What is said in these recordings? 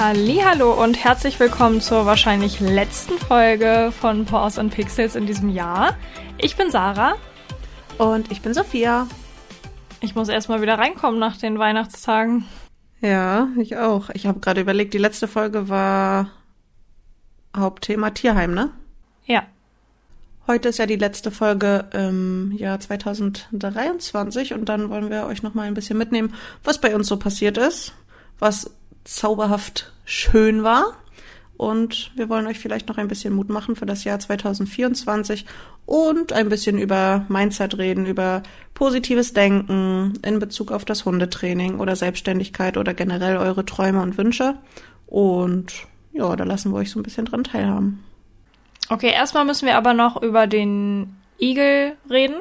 Hallo und herzlich willkommen zur wahrscheinlich letzten Folge von Pause and Pixels in diesem Jahr. Ich bin Sarah. Und ich bin Sophia. Ich muss erstmal wieder reinkommen nach den Weihnachtstagen. Ja, ich auch. Ich habe gerade überlegt, die letzte Folge war Hauptthema Tierheim, ne? Ja. Heute ist ja die letzte Folge im Jahr 2023 und dann wollen wir euch nochmal ein bisschen mitnehmen, was bei uns so passiert ist, was zauberhaft schön war. Und wir wollen euch vielleicht noch ein bisschen Mut machen für das Jahr 2024 und ein bisschen über Mindset reden, über positives Denken in Bezug auf das Hundetraining oder Selbstständigkeit oder generell eure Träume und Wünsche. Und ja, da lassen wir euch so ein bisschen dran teilhaben. Okay, erstmal müssen wir aber noch über den Igel reden,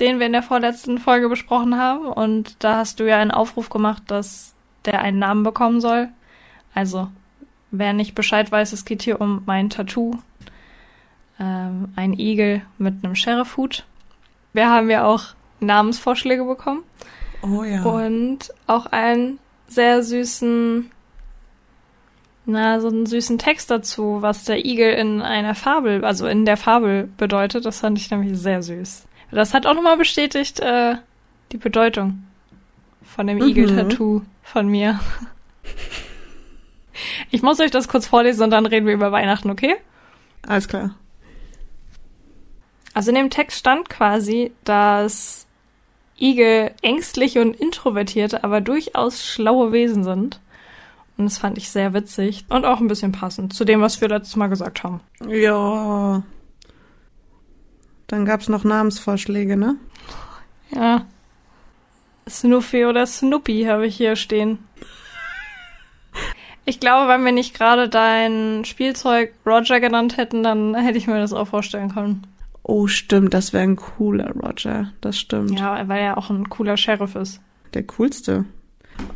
den wir in der vorletzten Folge besprochen haben. Und da hast du ja einen Aufruf gemacht, dass der einen Namen bekommen soll. Also, wer nicht Bescheid weiß, es geht hier um mein Tattoo. Ähm, ein Igel mit einem Sheriffhut. Wir haben ja auch Namensvorschläge bekommen. Oh ja. Und auch einen sehr süßen, na, so einen süßen Text dazu, was der Igel in einer Fabel, also in der Fabel bedeutet. Das fand ich nämlich sehr süß. Das hat auch nochmal bestätigt, äh, die Bedeutung von dem mhm. Igel-Tattoo von mir. Ich muss euch das kurz vorlesen und dann reden wir über Weihnachten, okay? Alles klar. Also in dem Text stand quasi, dass Igel ängstliche und introvertierte, aber durchaus schlaue Wesen sind. Und das fand ich sehr witzig und auch ein bisschen passend zu dem, was wir letztes Mal gesagt haben. Ja. Dann gab's noch Namensvorschläge, ne? Ja. Snoopy oder Snoopy habe ich hier stehen. Ich glaube, wenn wir nicht gerade dein Spielzeug Roger genannt hätten, dann hätte ich mir das auch vorstellen können. Oh, stimmt, das wäre ein cooler Roger. Das stimmt. Ja, weil er auch ein cooler Sheriff ist. Der coolste.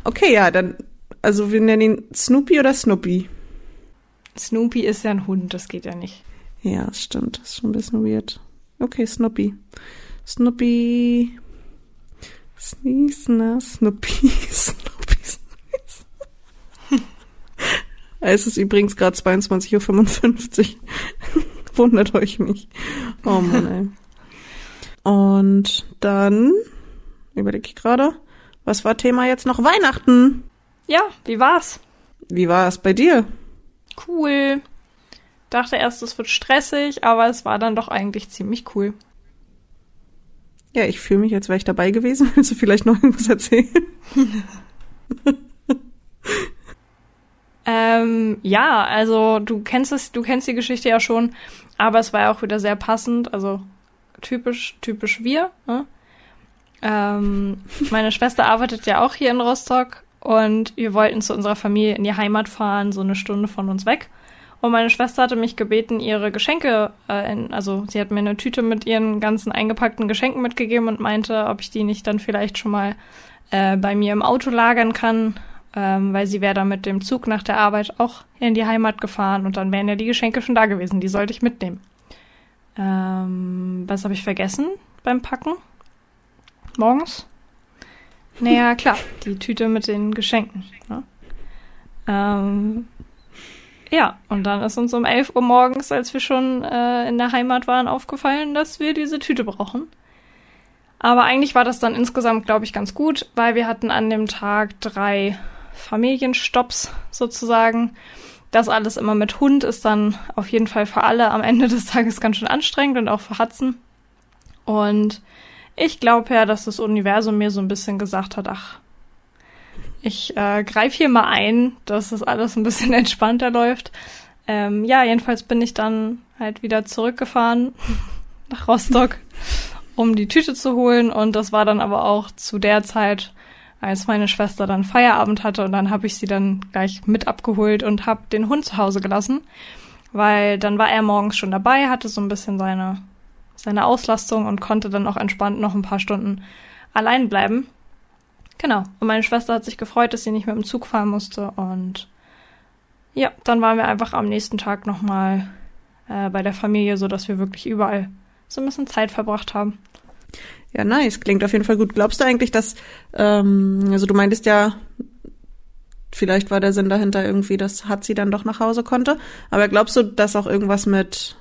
Okay, ja, dann, also wir nennen ihn Snoopy oder Snoopy? Snoopy ist ja ein Hund, das geht ja nicht. Ja, das stimmt, das ist schon ein bisschen weird. Okay, Snoopy. Snoopy. Sneeze, ne? Snoopy, Snoopy, Sneeze. es ist übrigens gerade 22.55 Uhr. Wundert euch nicht. Oh Mann, ey. Und dann überlege ich gerade, was war Thema jetzt noch? Weihnachten. Ja, wie war's? Wie war es bei dir? Cool. Dachte erst, es wird stressig, aber es war dann doch eigentlich ziemlich cool. Ja, ich fühle mich, als wäre ich dabei gewesen. Willst du vielleicht noch irgendwas erzählen? ähm, ja, also du kennst es, du kennst die Geschichte ja schon, aber es war ja auch wieder sehr passend, also typisch, typisch wir. Ne? Ähm, meine Schwester arbeitet ja auch hier in Rostock und wir wollten zu unserer Familie in die Heimat fahren, so eine Stunde von uns weg. Und meine Schwester hatte mich gebeten, ihre Geschenke, äh, in, also sie hat mir eine Tüte mit ihren ganzen eingepackten Geschenken mitgegeben und meinte, ob ich die nicht dann vielleicht schon mal äh, bei mir im Auto lagern kann, ähm, weil sie wäre dann mit dem Zug nach der Arbeit auch in die Heimat gefahren und dann wären ja die Geschenke schon da gewesen. Die sollte ich mitnehmen. Ähm, was habe ich vergessen beim Packen? Morgens? Naja, klar, die Tüte mit den Geschenken. Ne? Ähm, ja, und dann ist uns um 11 Uhr morgens, als wir schon äh, in der Heimat waren, aufgefallen, dass wir diese Tüte brauchen. Aber eigentlich war das dann insgesamt, glaube ich, ganz gut, weil wir hatten an dem Tag drei Familienstopps sozusagen. Das alles immer mit Hund ist dann auf jeden Fall für alle am Ende des Tages ganz schön anstrengend und auch für Hudson. Und ich glaube ja, dass das Universum mir so ein bisschen gesagt hat, ach, ich äh, greife hier mal ein, dass das alles ein bisschen entspannter läuft. Ähm, ja, jedenfalls bin ich dann halt wieder zurückgefahren nach Rostock, um die Tüte zu holen. Und das war dann aber auch zu der Zeit, als meine Schwester dann Feierabend hatte. Und dann habe ich sie dann gleich mit abgeholt und habe den Hund zu Hause gelassen. Weil dann war er morgens schon dabei, hatte so ein bisschen seine, seine Auslastung und konnte dann auch entspannt noch ein paar Stunden allein bleiben. Genau. Und meine Schwester hat sich gefreut, dass sie nicht mehr im Zug fahren musste. Und ja, dann waren wir einfach am nächsten Tag nochmal äh, bei der Familie, so dass wir wirklich überall so ein bisschen Zeit verbracht haben. Ja, nice. Klingt auf jeden Fall gut. Glaubst du eigentlich, dass, ähm, also du meintest ja, vielleicht war der Sinn dahinter irgendwie, dass hat sie dann doch nach Hause konnte. Aber glaubst du, dass auch irgendwas mit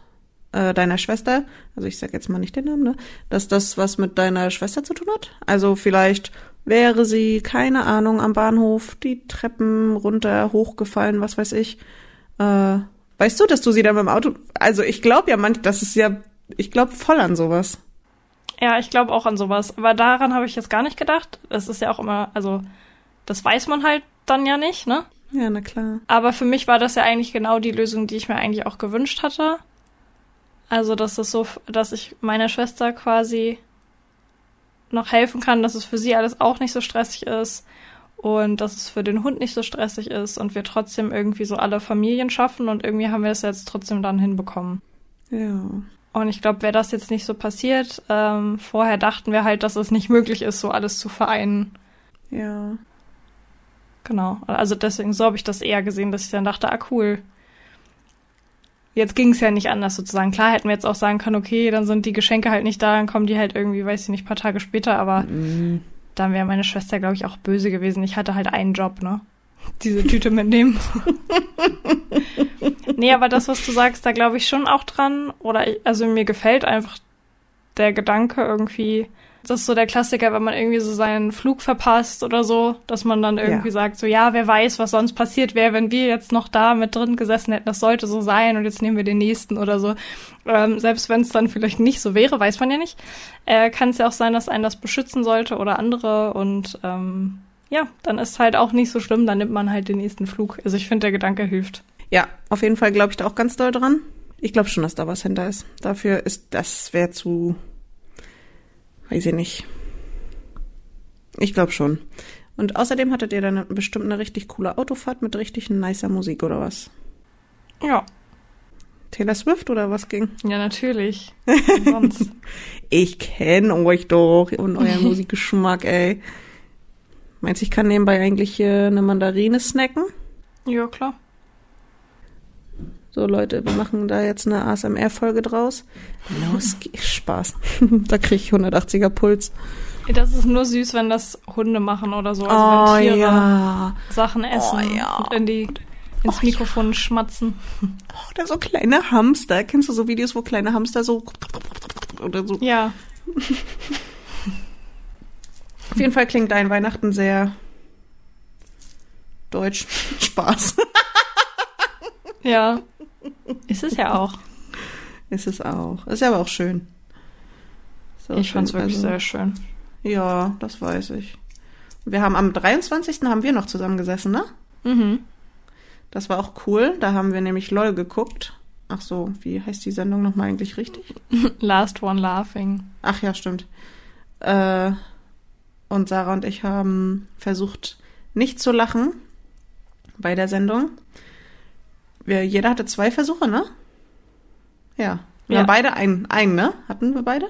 äh, deiner Schwester, also ich sag jetzt mal nicht den Namen, ne, dass das was mit deiner Schwester zu tun hat? Also vielleicht wäre sie, keine Ahnung, am Bahnhof die Treppen runter, hochgefallen, was weiß ich. Äh, weißt du, dass du sie dann beim Auto, also ich glaube ja manchmal, das ist ja, ich glaube voll an sowas. Ja, ich glaube auch an sowas. Aber daran habe ich jetzt gar nicht gedacht. Es ist ja auch immer, also das weiß man halt dann ja nicht, ne? Ja, na klar. Aber für mich war das ja eigentlich genau die Lösung, die ich mir eigentlich auch gewünscht hatte. Also, dass es so, dass ich meiner Schwester quasi noch helfen kann, dass es für sie alles auch nicht so stressig ist und dass es für den Hund nicht so stressig ist und wir trotzdem irgendwie so alle Familien schaffen und irgendwie haben wir es jetzt trotzdem dann hinbekommen. Ja. Und ich glaube, wäre das jetzt nicht so passiert, ähm, vorher dachten wir halt, dass es nicht möglich ist, so alles zu vereinen. Ja. Genau. Also deswegen so habe ich das eher gesehen, dass ich dann dachte, ah cool. Jetzt ging es ja nicht anders sozusagen. Klar hätten wir jetzt auch sagen können, okay, dann sind die Geschenke halt nicht da, dann kommen die halt irgendwie, weiß ich nicht, paar Tage später, aber Mhm. dann wäre meine Schwester, glaube ich, auch böse gewesen. Ich hatte halt einen Job, ne? Diese Tüte mitnehmen. nee, aber das, was du sagst, da glaube ich schon auch dran. Oder ich, also mir gefällt einfach der Gedanke irgendwie. Das ist so der Klassiker, wenn man irgendwie so seinen Flug verpasst oder so, dass man dann irgendwie Ja. sagt, so ja, wer weiß, was sonst passiert wäre, wenn wir jetzt noch da mit drin gesessen hätten, das sollte so sein und jetzt nehmen wir den nächsten oder so. Ähm, selbst wenn es dann vielleicht nicht so wäre, weiß man ja nicht, äh, kann es ja auch sein, dass einen das beschützen sollte oder andere und ähm, ja, dann ist halt auch nicht so schlimm, dann nimmt man halt den nächsten Flug. Also ich finde, der Gedanke hilft. Ja, auf jeden Fall glaube ich da auch ganz doll dran. Ich glaube schon, dass da was hinter ist. Dafür ist, das wäre zu, weiß ich nicht. Ich glaube schon. Und außerdem hattet ihr dann bestimmt eine richtig coole Autofahrt mit richtig nicer Musik oder was? Ja, Taylor Swift oder was ging? ja, natürlich. Sonst. Ich kenne euch doch und euren Musikgeschmack, ey. Meinst du, ich kann nebenbei eigentlich eine Mandarine snacken? ja, klar. So, Leute, wir machen da jetzt eine ASMR-Folge draus. Los, ge- Spaß. da kriege ich 180er Puls. Das ist nur süß, wenn das Hunde machen oder so. Also oh wenn Tiere ja. Sachen essen Oh, ja. und in die, ins Oh, Mikrofon schmatzen. Oh, da so kleine Hamster. Kennst du so Videos, wo kleine Hamster so oder so? Ja, Auf jeden Fall klingt dein Weihnachten sehr deutsch. Spaß. ja. Ist es ja auch. Ist es auch. Ist aber auch schön. Auch Ich fand's schön. wirklich Also, sehr schön. Ja, das weiß ich. Wir haben am 23. haben wir noch zusammengesessen, ne? Mhm. Das war auch cool. Da haben wir nämlich LOL geguckt. Ach so, wie heißt die Sendung nochmal eigentlich richtig? Last one laughing. Ach ja, stimmt. Äh, und Sarah und ich haben versucht, nicht zu lachen bei der Sendung. Wir, jeder hatte zwei Versuche, ne? Ja. Wir Ja. haben beide einen, einen, ne? Hatten wir beide?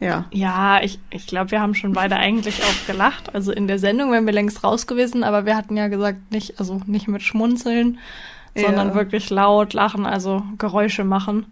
Ja. Ja, ich, ich glaube, wir haben schon beide eigentlich auch gelacht. Also in der Sendung wären wir längst raus gewesen, aber wir hatten ja gesagt, nicht, also nicht mit Schmunzeln, sondern Ja. wirklich laut lachen, also Geräusche machen.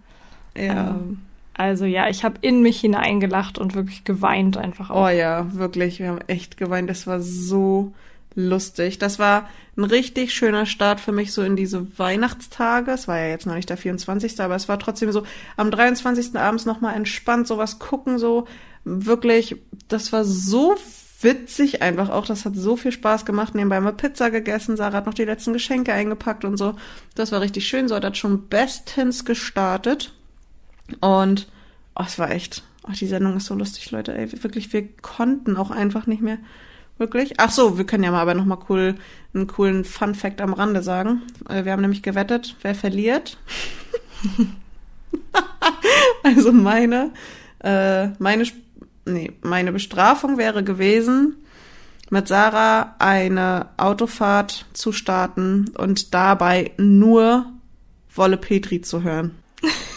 Ja. Ähm, also ja, ich habe in mich hineingelacht und wirklich geweint einfach auch. Oh ja, wirklich. Wir haben echt geweint. Das war so lustig. Das war ein richtig schöner Start für mich so in diese Weihnachtstage. Es war ja jetzt noch nicht der 24., aber es war trotzdem so am 23. abends nochmal entspannt, sowas gucken, so wirklich. Das war so witzig einfach auch. Das hat so viel Spaß gemacht. Nebenbei wir Pizza gegessen. Sarah hat noch die letzten Geschenke eingepackt und so. Das war richtig schön. So hat das schon bestens gestartet. Und oh, es war echt. Oh, die Sendung ist so lustig, Leute. Ey, wirklich, wir konnten auch einfach nicht mehr. Wirklich? Ach so, wir können ja mal aber noch mal cool einen coolen Fun Fact am Rande sagen. Äh, Wir haben nämlich gewettet, wer verliert. also meine, äh, meine, nee, meine Bestrafung wäre gewesen, mit Sarah eine Autofahrt zu starten und dabei nur Wolle Petri zu hören.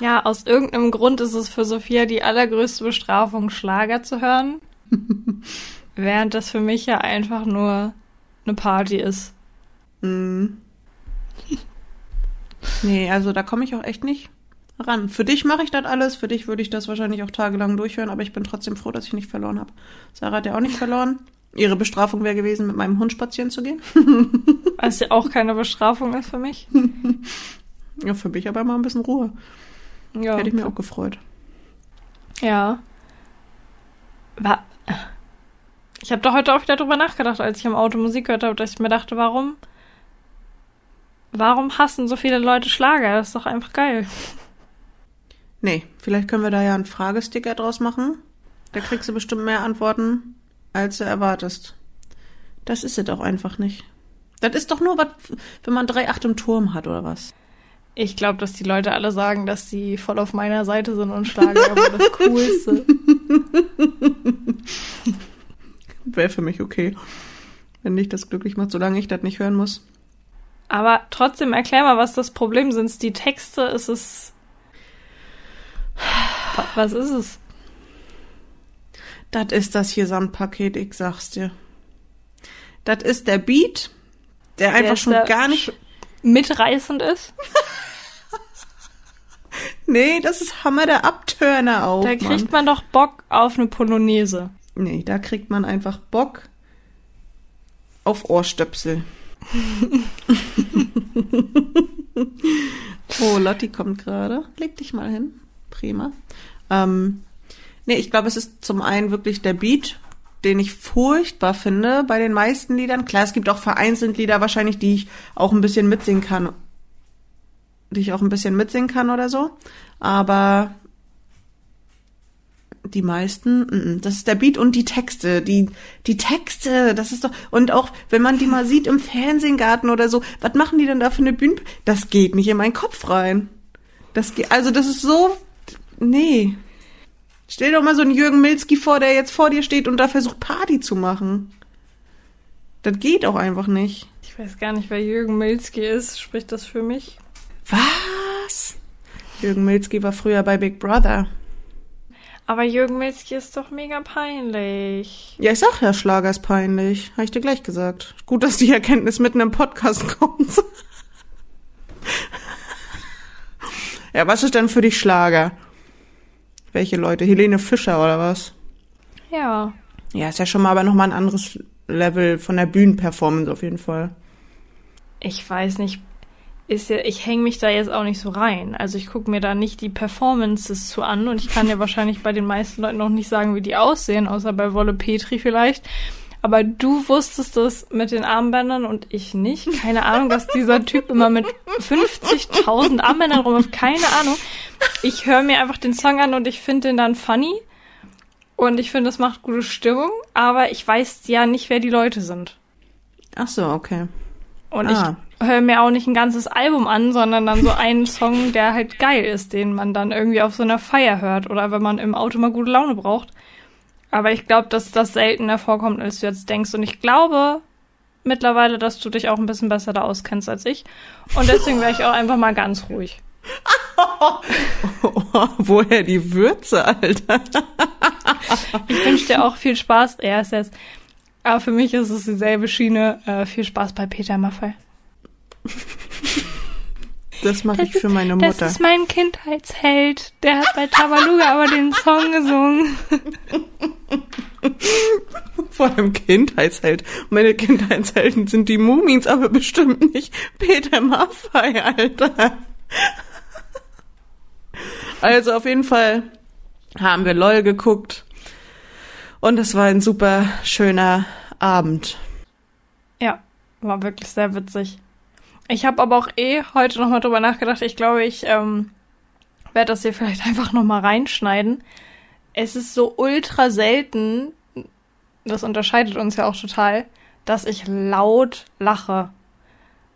Ja, aus irgendeinem Grund ist es für Sophia die allergrößte Bestrafung, Schlager zu hören. während das für mich ja einfach nur eine Party ist. Mhm. Nee, also da komme ich auch echt nicht ran. Für dich mache ich das alles, für dich würde ich das wahrscheinlich auch tagelang durchhören, aber ich bin trotzdem froh, dass ich nicht verloren habe. Sarah hat ja auch nicht verloren. Ihre Bestrafung wäre gewesen, mit meinem Hund spazieren zu gehen. Was ja auch keine Bestrafung ist für mich. Ja, für mich aber mal ein bisschen Ruhe. Ja. Hätte ich mir auch gefreut. Ja. War. Ich habe da heute auch wieder drüber nachgedacht, als ich im Auto Musik gehört habe, dass ich mir dachte, warum. Warum hassen so viele Leute Schlager? Das ist doch einfach geil. Nee, vielleicht können wir da ja einen Fragesticker draus machen. Da kriegst du bestimmt mehr Antworten, als du erwartest. Das ist es doch einfach nicht. Das ist doch nur was, wenn man drei Acht im Turm hat, oder was? Ich glaube, dass die Leute alle sagen, dass sie voll auf meiner Seite sind und Schlager aber das Coolste. Wäre für mich okay. Wenn dich das glücklich macht, solange ich das nicht hören muss. Aber trotzdem erklär mal, was das Problem sind. Die Texte, ist es. Was ist es? Das ist das Gesamtpaket, ich sag's dir. Das ist der Beat, der einfach ist schon der gar nicht. Mitreißend ist. Nee, das ist Hammer der Abtörner auch. Da kriegt man doch Bock auf eine Polonaise. Nee, da kriegt man einfach Bock auf Ohrstöpsel. oh, Lotti kommt gerade. Leg dich mal hin. Prima. Ähm, nee, ich glaube, es ist zum einen wirklich der Beat, den ich furchtbar finde bei den meisten Liedern. Klar, es gibt auch vereinzelt Lieder wahrscheinlich, die ich auch ein bisschen mitsingen kann. Die ich auch ein bisschen mitsingen kann oder so. Aber die meisten, das ist der Beat und die Texte, die die Texte, das ist doch und auch wenn man die mal sieht im Fernsehgarten oder so, was machen die denn da für eine Bühne? Das geht nicht in meinen Kopf rein. Das geht, also das ist so nee. Stell doch mal so einen Jürgen Milzki vor, der jetzt vor dir steht und da versucht Party zu machen. Das geht auch einfach nicht. Ich weiß gar nicht, wer Jürgen Milzki ist. Spricht das für mich? Was? Jürgen Milzki war früher bei Big Brother. Aber Jürgen Milzki ist doch mega peinlich. Ja, ich sag ja, Schlager ist peinlich. Habe ich dir gleich gesagt. Gut, dass die Erkenntnis mitten im Podcast kommt. ja, was ist denn für dich Schlager? Welche Leute? Helene Fischer oder was? Ja. Ja, ist ja schon mal aber nochmal ein anderes Level von der Bühnenperformance auf jeden Fall. Ich weiß nicht. Ist ja, ich hänge mich da jetzt auch nicht so rein. Also ich gucke mir da nicht die Performances zu an und ich kann ja wahrscheinlich bei den meisten Leuten noch nicht sagen, wie die aussehen, außer bei Wolle Petri vielleicht. Aber du wusstest das mit den Armbändern und ich nicht. Keine Ahnung, dass dieser Typ immer mit 50.000 Armbändern rumläuft. Keine Ahnung. Ich höre mir einfach den Song an und ich finde den dann funny. Und ich finde, das macht gute Stimmung. Aber ich weiß ja nicht, wer die Leute sind. Ach so, okay. Und Ah. ich höre mir auch nicht ein ganzes Album an, sondern dann so einen Song, der halt geil ist, den man dann irgendwie auf so einer Feier hört oder wenn man im Auto mal gute Laune braucht. Aber ich glaube, dass das seltener vorkommt, als du jetzt denkst. Und ich glaube mittlerweile, dass du dich auch ein bisschen besser da auskennst als ich. Und deswegen wäre ich auch einfach mal ganz ruhig. Woher die Würze, Alter? Ich wünsche dir auch viel Spaß. Er ist jetzt. Aber für mich ist es dieselbe Schiene. Äh, viel Spaß bei Peter Maffay. Das mache ich für meine Das Mutter. ist mein Kindheitsheld. Der hat bei Tabaluga aber den Song gesungen. Vor allem Kindheitsheld. Meine Kindheitshelden sind die Mumins, aber bestimmt nicht Peter Maffay, Alter. Also auf jeden Fall haben wir LOL geguckt. Und es war ein super schöner Abend. Ja, war wirklich sehr witzig. Ich habe aber auch eh heute nochmal drüber nachgedacht. Ich glaube, ich ähm, werde das hier vielleicht einfach nochmal reinschneiden. Es ist so ultra selten, das unterscheidet uns ja auch total, dass ich laut lache.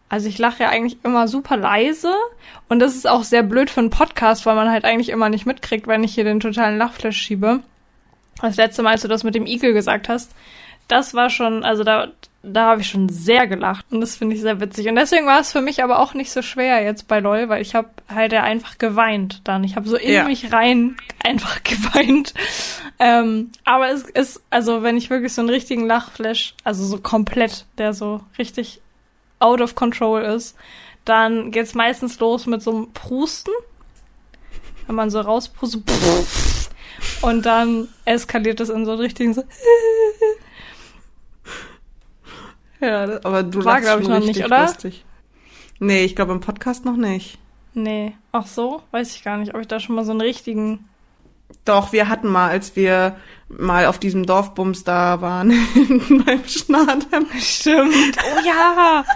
Also ich lache ja eigentlich immer super leise und das ist auch sehr blöd für einen Podcast, weil man halt eigentlich immer nicht mitkriegt, wenn ich hier den totalen Lachflash schiebe. Das letzte Mal, als du das mit dem Igel gesagt hast, das war schon, also da, da habe ich schon sehr gelacht und das finde ich sehr witzig. Und deswegen war es für mich aber auch nicht so schwer jetzt bei LOL, weil ich habe halt ja einfach geweint dann. Ich habe so in Ja. mich rein einfach geweint. Ähm, aber es ist, also wenn ich wirklich so einen richtigen Lachflash, also so komplett, der so richtig out of control ist, dann geht's meistens los mit so einem Prusten. Wenn man so rauspustet. Und dann eskaliert es in so einen richtigen so. Ja, das- aber du War, lachst glaub ich, noch nicht, oder? Lustig. Nee, ich glaube im Podcast noch nicht. Nee. Ach so? Weiß ich gar nicht, ob ich da schon mal so einen richtigen. Doch, wir hatten mal, als wir mal auf diesem Dorfbums da waren, beim Schnadem. Stimmt. Oh ja.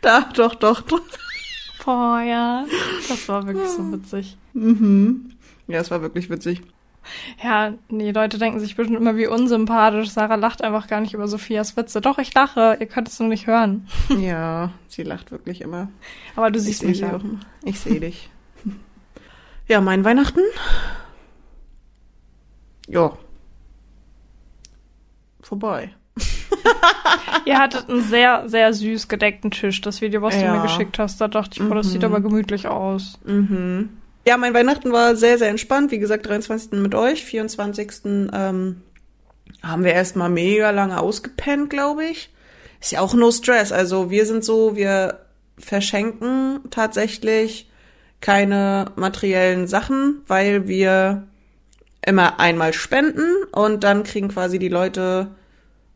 Da, doch, doch, doch. Boah, ja. Das war wirklich so witzig. Mhm. Ja, es war wirklich witzig. Ja, nee, Leute denken sich bestimmt immer wie unsympathisch. Sarah lacht einfach gar nicht über Sophias Witze. Doch, ich lache. Ihr könnt es nur nicht hören. Ja, sie lacht wirklich immer. Aber du Ich siehst sehe mich auch immer. Ich sehe dich. Ja, mein Weihnachten? Ja. Vorbei. Ihr hattet einen sehr, sehr süß gedeckten Tisch. Das Video, was du Ja. mir geschickt hast, da dachte ich, boah, das sieht Mhm. aber gemütlich aus. Mhm. Ja, mein Weihnachten war sehr, sehr entspannt. Wie gesagt, 23. mit euch, 24. Ähm, haben wir erstmal mega lange ausgepennt, glaube ich. Ist ja auch no stress. Also wir sind so, wir verschenken tatsächlich keine materiellen Sachen, weil wir immer einmal spenden und dann kriegen quasi die Leute,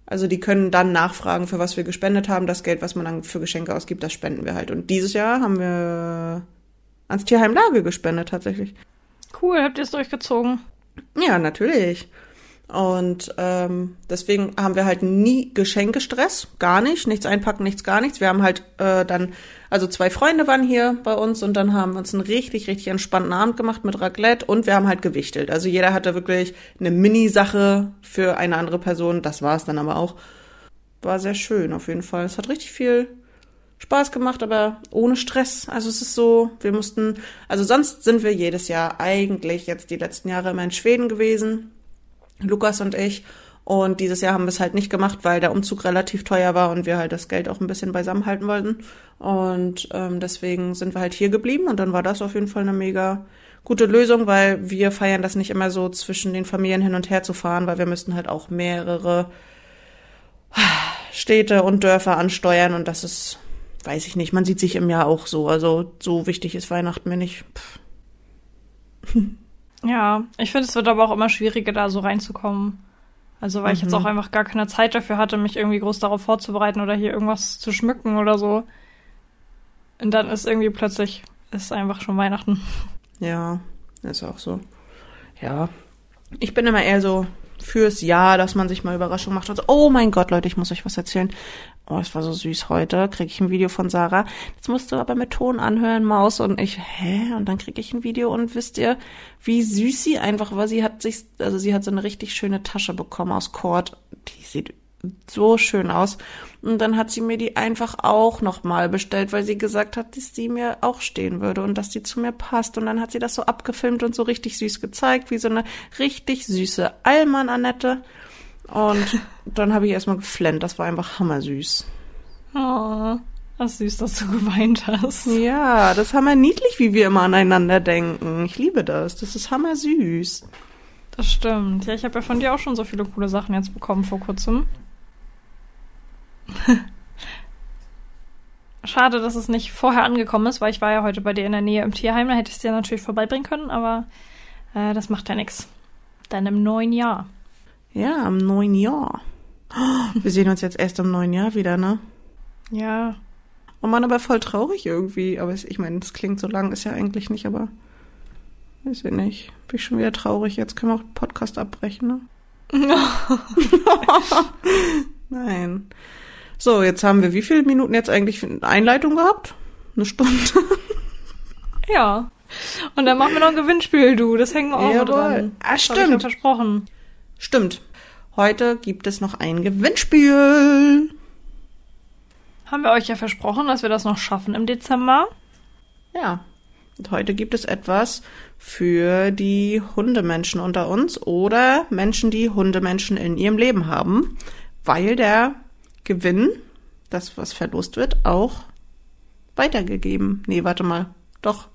also die können dann nachfragen, für was wir gespendet haben. Das Geld, was man dann für Geschenke ausgibt, das spenden wir halt. Und dieses Jahr haben wir ans Tierheim Lage gespendet tatsächlich. Cool, habt ihr es durchgezogen? Ja, natürlich. Und ähm, deswegen haben wir halt nie Geschenkestress, gar nicht, nichts einpacken, nichts, gar nichts. Wir haben halt äh, dann, also zwei Freunde waren hier bei uns und dann haben wir uns einen richtig, richtig entspannten Abend gemacht mit Raclette und wir haben halt gewichtelt. Also jeder hatte wirklich eine Mini-Sache für eine andere Person, das war es dann aber auch. War sehr schön auf jeden Fall. Es hat richtig viel Spaß gemacht, aber ohne Stress. Also es ist so, wir mussten, also sonst sind wir jedes Jahr eigentlich jetzt die letzten Jahre immer in Schweden gewesen, Lukas und ich. Und dieses Jahr haben wir es halt nicht gemacht, weil der Umzug relativ teuer war und wir halt das Geld auch ein bisschen beisammen halten wollten. Und ähm, deswegen sind wir halt hier geblieben und dann war das auf jeden Fall eine mega gute Lösung, weil wir feiern das nicht immer so zwischen den Familien hin und her zu fahren, weil wir müssten halt auch mehrere Städte und Dörfer ansteuern und das ist, weiß ich nicht, man sieht sich im Jahr auch so. Also so wichtig ist Weihnachten mir nicht. Pff. Ja, ich finde, es wird aber auch immer schwieriger, da so reinzukommen. Also, weil ich jetzt Mhm. auch einfach gar keine Zeit dafür hatte, mich irgendwie groß darauf vorzubereiten oder hier irgendwas zu schmücken oder so. Und dann ist irgendwie plötzlich, ist einfach schon Weihnachten. Ja, ist auch so. Ja. Ich bin immer eher so fürs Jahr, dass man sich mal Überraschung macht und so, oh mein Gott, Leute, ich muss euch was erzählen. Oh, es war so süß heute. Kriege ich ein Video von Sarah. Jetzt musst du aber mit Ton anhören, Maus. Und ich, hä? Und dann kriege ich ein Video und wisst ihr, wie süß sie einfach war. Sie hat sich, also sie hat so eine richtig schöne Tasche bekommen aus Kord. Die sieht so schön aus. Und dann hat sie mir die einfach auch nochmal bestellt, weil sie gesagt hat, dass die mir auch stehen würde und dass die zu mir passt. Und dann hat sie das so abgefilmt und so richtig süß gezeigt, wie so eine richtig süße Allmann-Annette. Und dann habe ich erstmal geflennt. Das war einfach hammersüß. Oh, was süß, dass du geweint hast. Ja, das ist hammerniedlich, wie wir immer aneinander denken. Ich liebe das. Das ist hammersüß. Das stimmt. Ja, ich habe ja von dir auch schon so viele coole Sachen jetzt bekommen vor kurzem. Schade, dass es nicht vorher angekommen ist, weil ich war ja heute bei dir in der Nähe im Tierheim. Da hätte ich es dir natürlich vorbeibringen können, aber äh, das macht ja nichts. Dann im neuen Jahr. Ja, am neuen Jahr. Oh, Wir sehen uns jetzt erst im neuen Jahr wieder, ne? Ja, Oh Mann, aber voll traurig irgendwie. Aber ich meine, das klingt so lang, ist ja eigentlich nicht, aber weiß ich nicht. Bin ich schon wieder traurig. Jetzt können wir auch den Podcast abbrechen, ne? Nein. So, jetzt haben wir wie viele Minuten jetzt eigentlich für eine Einleitung gehabt? Eine Stunde. ja. Und dann machen wir noch ein Gewinnspiel, du. Das hängen wir auch Jawohl. dran. Ah, ich ja stimmt. versprochen. Stimmt. Heute gibt es noch ein Gewinnspiel. Haben wir euch ja versprochen, dass wir das noch schaffen im Dezember. Ja. Und heute gibt es etwas für die Hundemenschen unter uns oder Menschen, die Hundemenschen in ihrem Leben haben, weil der Gewinn, das was verlost wird, auch weitergegeben. Nee, warte mal. Doch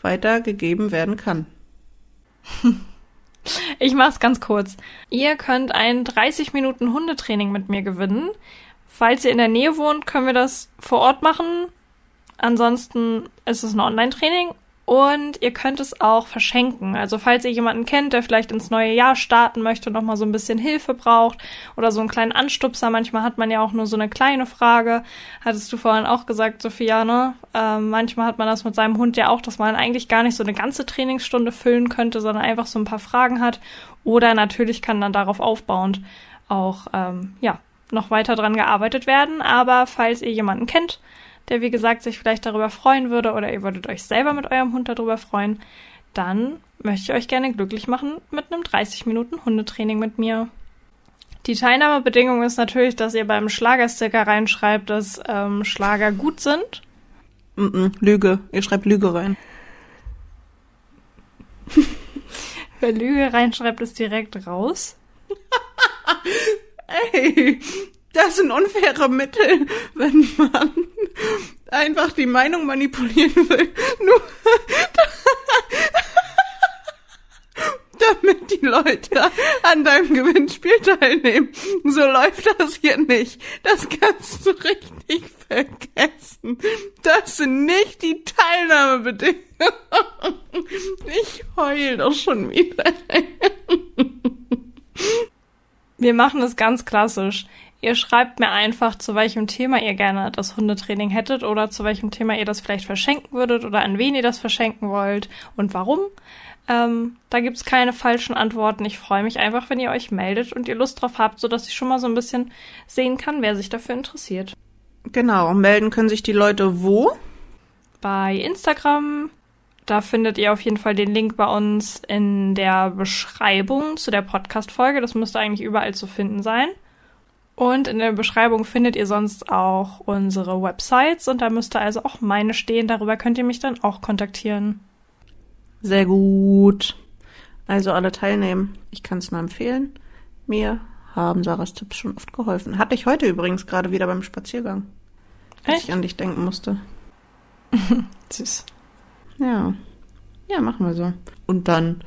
weitergegeben werden kann. Ich mach's ganz kurz. Ihr könnt ein 30 Minuten Hundetraining mit mir gewinnen. Falls ihr in der Nähe wohnt, können wir das vor Ort machen. Ansonsten ist es ein Online-Training Und ihr könnt es auch verschenken. Also falls ihr jemanden kennt, der vielleicht ins neue Jahr starten möchte und noch mal so ein bisschen Hilfe braucht oder so einen kleinen Anstupser. Manchmal hat man ja auch nur so eine kleine Frage. Hattest du vorhin auch gesagt, Sophia, ne? Ähm, manchmal hat man das mit seinem Hund ja auch, dass man eigentlich gar nicht so eine ganze Trainingsstunde füllen könnte, sondern einfach so ein paar Fragen hat. Oder natürlich kann dann darauf aufbauend auch, ähm, ja, noch weiter dran gearbeitet werden. Aber falls ihr jemanden kennt, der wie gesagt sich vielleicht darüber freuen würde oder ihr würdet euch selber mit eurem Hund darüber freuen, dann möchte ich euch gerne glücklich machen mit einem 30 Minuten Hundetraining mit mir. Die Teilnahmebedingung ist natürlich, dass ihr beim Schlagersticker reinschreibt, dass ähm, Schlager gut sind. Mm -mm, Lüge. Ihr schreibt Lüge rein. Wer Lüge reinschreibt, ist direkt raus. Ey, das sind unfaire Mittel, wenn man einfach die Meinung manipulieren will. Nur damit die Leute an deinem Gewinnspiel teilnehmen. So läuft das hier nicht. Das kannst du richtig vergessen. Das sind nicht die Teilnahmebedingungen. Ich heul doch schon wieder. Wir machen es ganz klassisch. Ihr schreibt mir einfach, zu welchem Thema ihr gerne das Hundetraining hättet oder zu welchem Thema ihr das vielleicht verschenken würdet oder an wen ihr das verschenken wollt und warum. Ähm, da gibt's keine falschen Antworten. Ich freue mich einfach, wenn ihr euch meldet und ihr Lust drauf habt, sodass ich schon mal so ein bisschen sehen kann, wer sich dafür interessiert. Genau, melden können sich die Leute wo? Bei Instagram. Da findet ihr auf jeden Fall den Link bei uns in der Beschreibung zu der Podcast-Folge. Das müsste eigentlich überall zu finden sein. Und in der Beschreibung findet ihr sonst auch unsere Websites und da müsste also auch meine stehen. Darüber könnt ihr mich dann auch kontaktieren. Sehr gut. Also alle teilnehmen. Ich kann es nur empfehlen. Mir haben Sarahs Tipps schon oft geholfen. Hatte ich heute übrigens gerade wieder beim Spaziergang. Als Echt? ich an dich denken musste. Süß. Ja. Ja, machen wir so. Und dann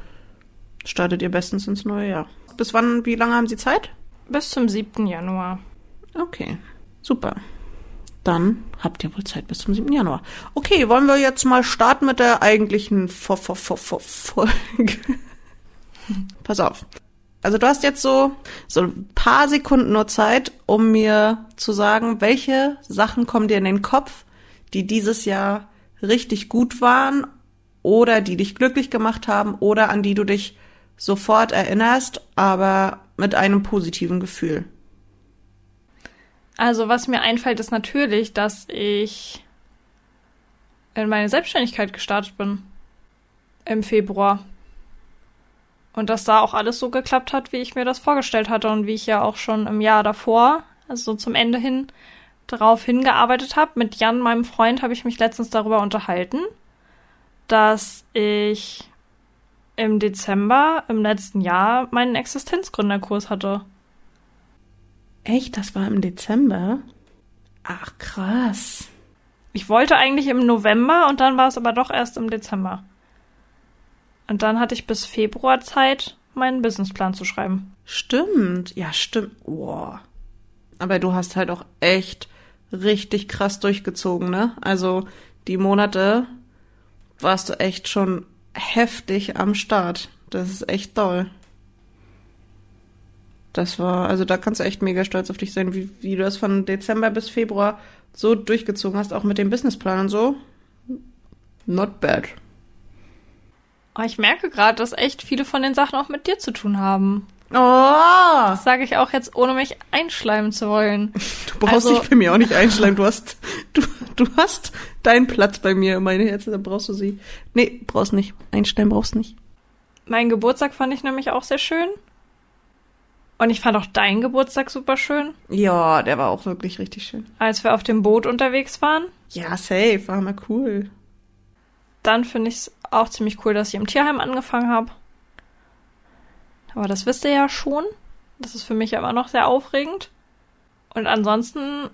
startet ihr bestens ins neue Jahr. Bis wann, wie lange haben Sie Zeit? Bis zum 7. Januar. Okay, super. Dann habt ihr wohl Zeit bis zum 7. Januar. Okay, wollen wir jetzt mal starten mit der eigentlichen Fo Fo Fo Fo Folge? Pass auf. Also du hast jetzt so, so ein paar Sekunden nur Zeit, um mir zu sagen, welche Sachen kommen dir in den Kopf, die dieses Jahr richtig gut waren oder die dich glücklich gemacht haben oder an die du dich sofort erinnerst, aber mit einem positiven Gefühl. Also was mir einfällt, ist natürlich, dass ich in meine Selbstständigkeit gestartet bin. Im Februar. Und dass da auch alles so geklappt hat, wie ich mir das vorgestellt hatte und wie ich ja auch schon im Jahr davor, also so zum Ende hin, darauf hingearbeitet habe. Mit Jan, meinem Freund, habe ich mich letztens darüber unterhalten, dass ich im Dezember im letzten Jahr meinen Existenzgründerkurs hatte. Echt, das war im Dezember? Ach, krass. Ich wollte eigentlich im November und dann war es aber doch erst im Dezember. Und dann hatte ich bis Februar Zeit, meinen Businessplan zu schreiben. Stimmt, ja, stimmt. Wow. Aber du hast halt auch echt richtig krass durchgezogen, ne? Also die Monate warst du echt schon heftig am Start. Das ist echt doll. Das war, also da kannst du echt mega stolz auf dich sein, wie, wie du das von Dezember bis Februar so durchgezogen hast, auch mit dem Businessplan und so. Not bad. Aber ich merke gerade, dass echt viele von den Sachen auch mit dir zu tun haben. Oh! Das sage ich auch jetzt, ohne mich einschleimen zu wollen. Du brauchst Also- dich bei mir auch nicht einschleimen. Du hast, du, du hast deinen Platz bei mir, meine Herzen, da brauchst du sie. Nee, brauchst nicht. Einschleimen brauchst nicht. Mein Geburtstag fand ich nämlich auch sehr schön. Und ich fand auch deinen Geburtstag super schön, Ja, der war auch wirklich richtig schön. als wir auf dem Boot unterwegs waren. Ja, safe, war mal cool. Dann finde ich es auch ziemlich cool, dass ich im Tierheim angefangen habe. Aber das wisst ihr ja schon. Das ist für mich aber noch sehr aufregend. Und ansonsten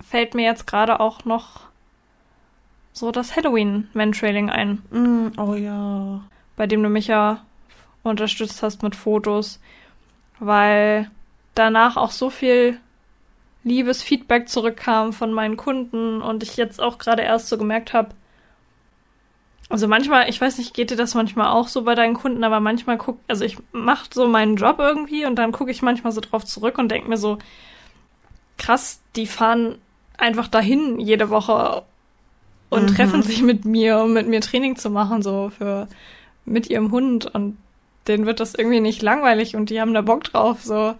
fällt mir jetzt gerade auch noch so das Halloween-Mantrailing ein, Mm, oh ja. bei dem du mich ja unterstützt hast mit Fotos, weil danach auch so viel liebes Feedback zurückkam von meinen Kunden und ich jetzt auch gerade erst so gemerkt habe, Also manchmal, ich weiß nicht, geht dir das manchmal auch so bei deinen Kunden, aber manchmal guck, also ich mach so meinen Job irgendwie und dann gucke ich manchmal so drauf zurück und denke mir so, krass, die fahren einfach dahin jede Woche und mhm. treffen sich mit mir, um mit mir Training zu machen, so für mit ihrem Hund und denen wird das irgendwie nicht langweilig und die haben da Bock drauf, so.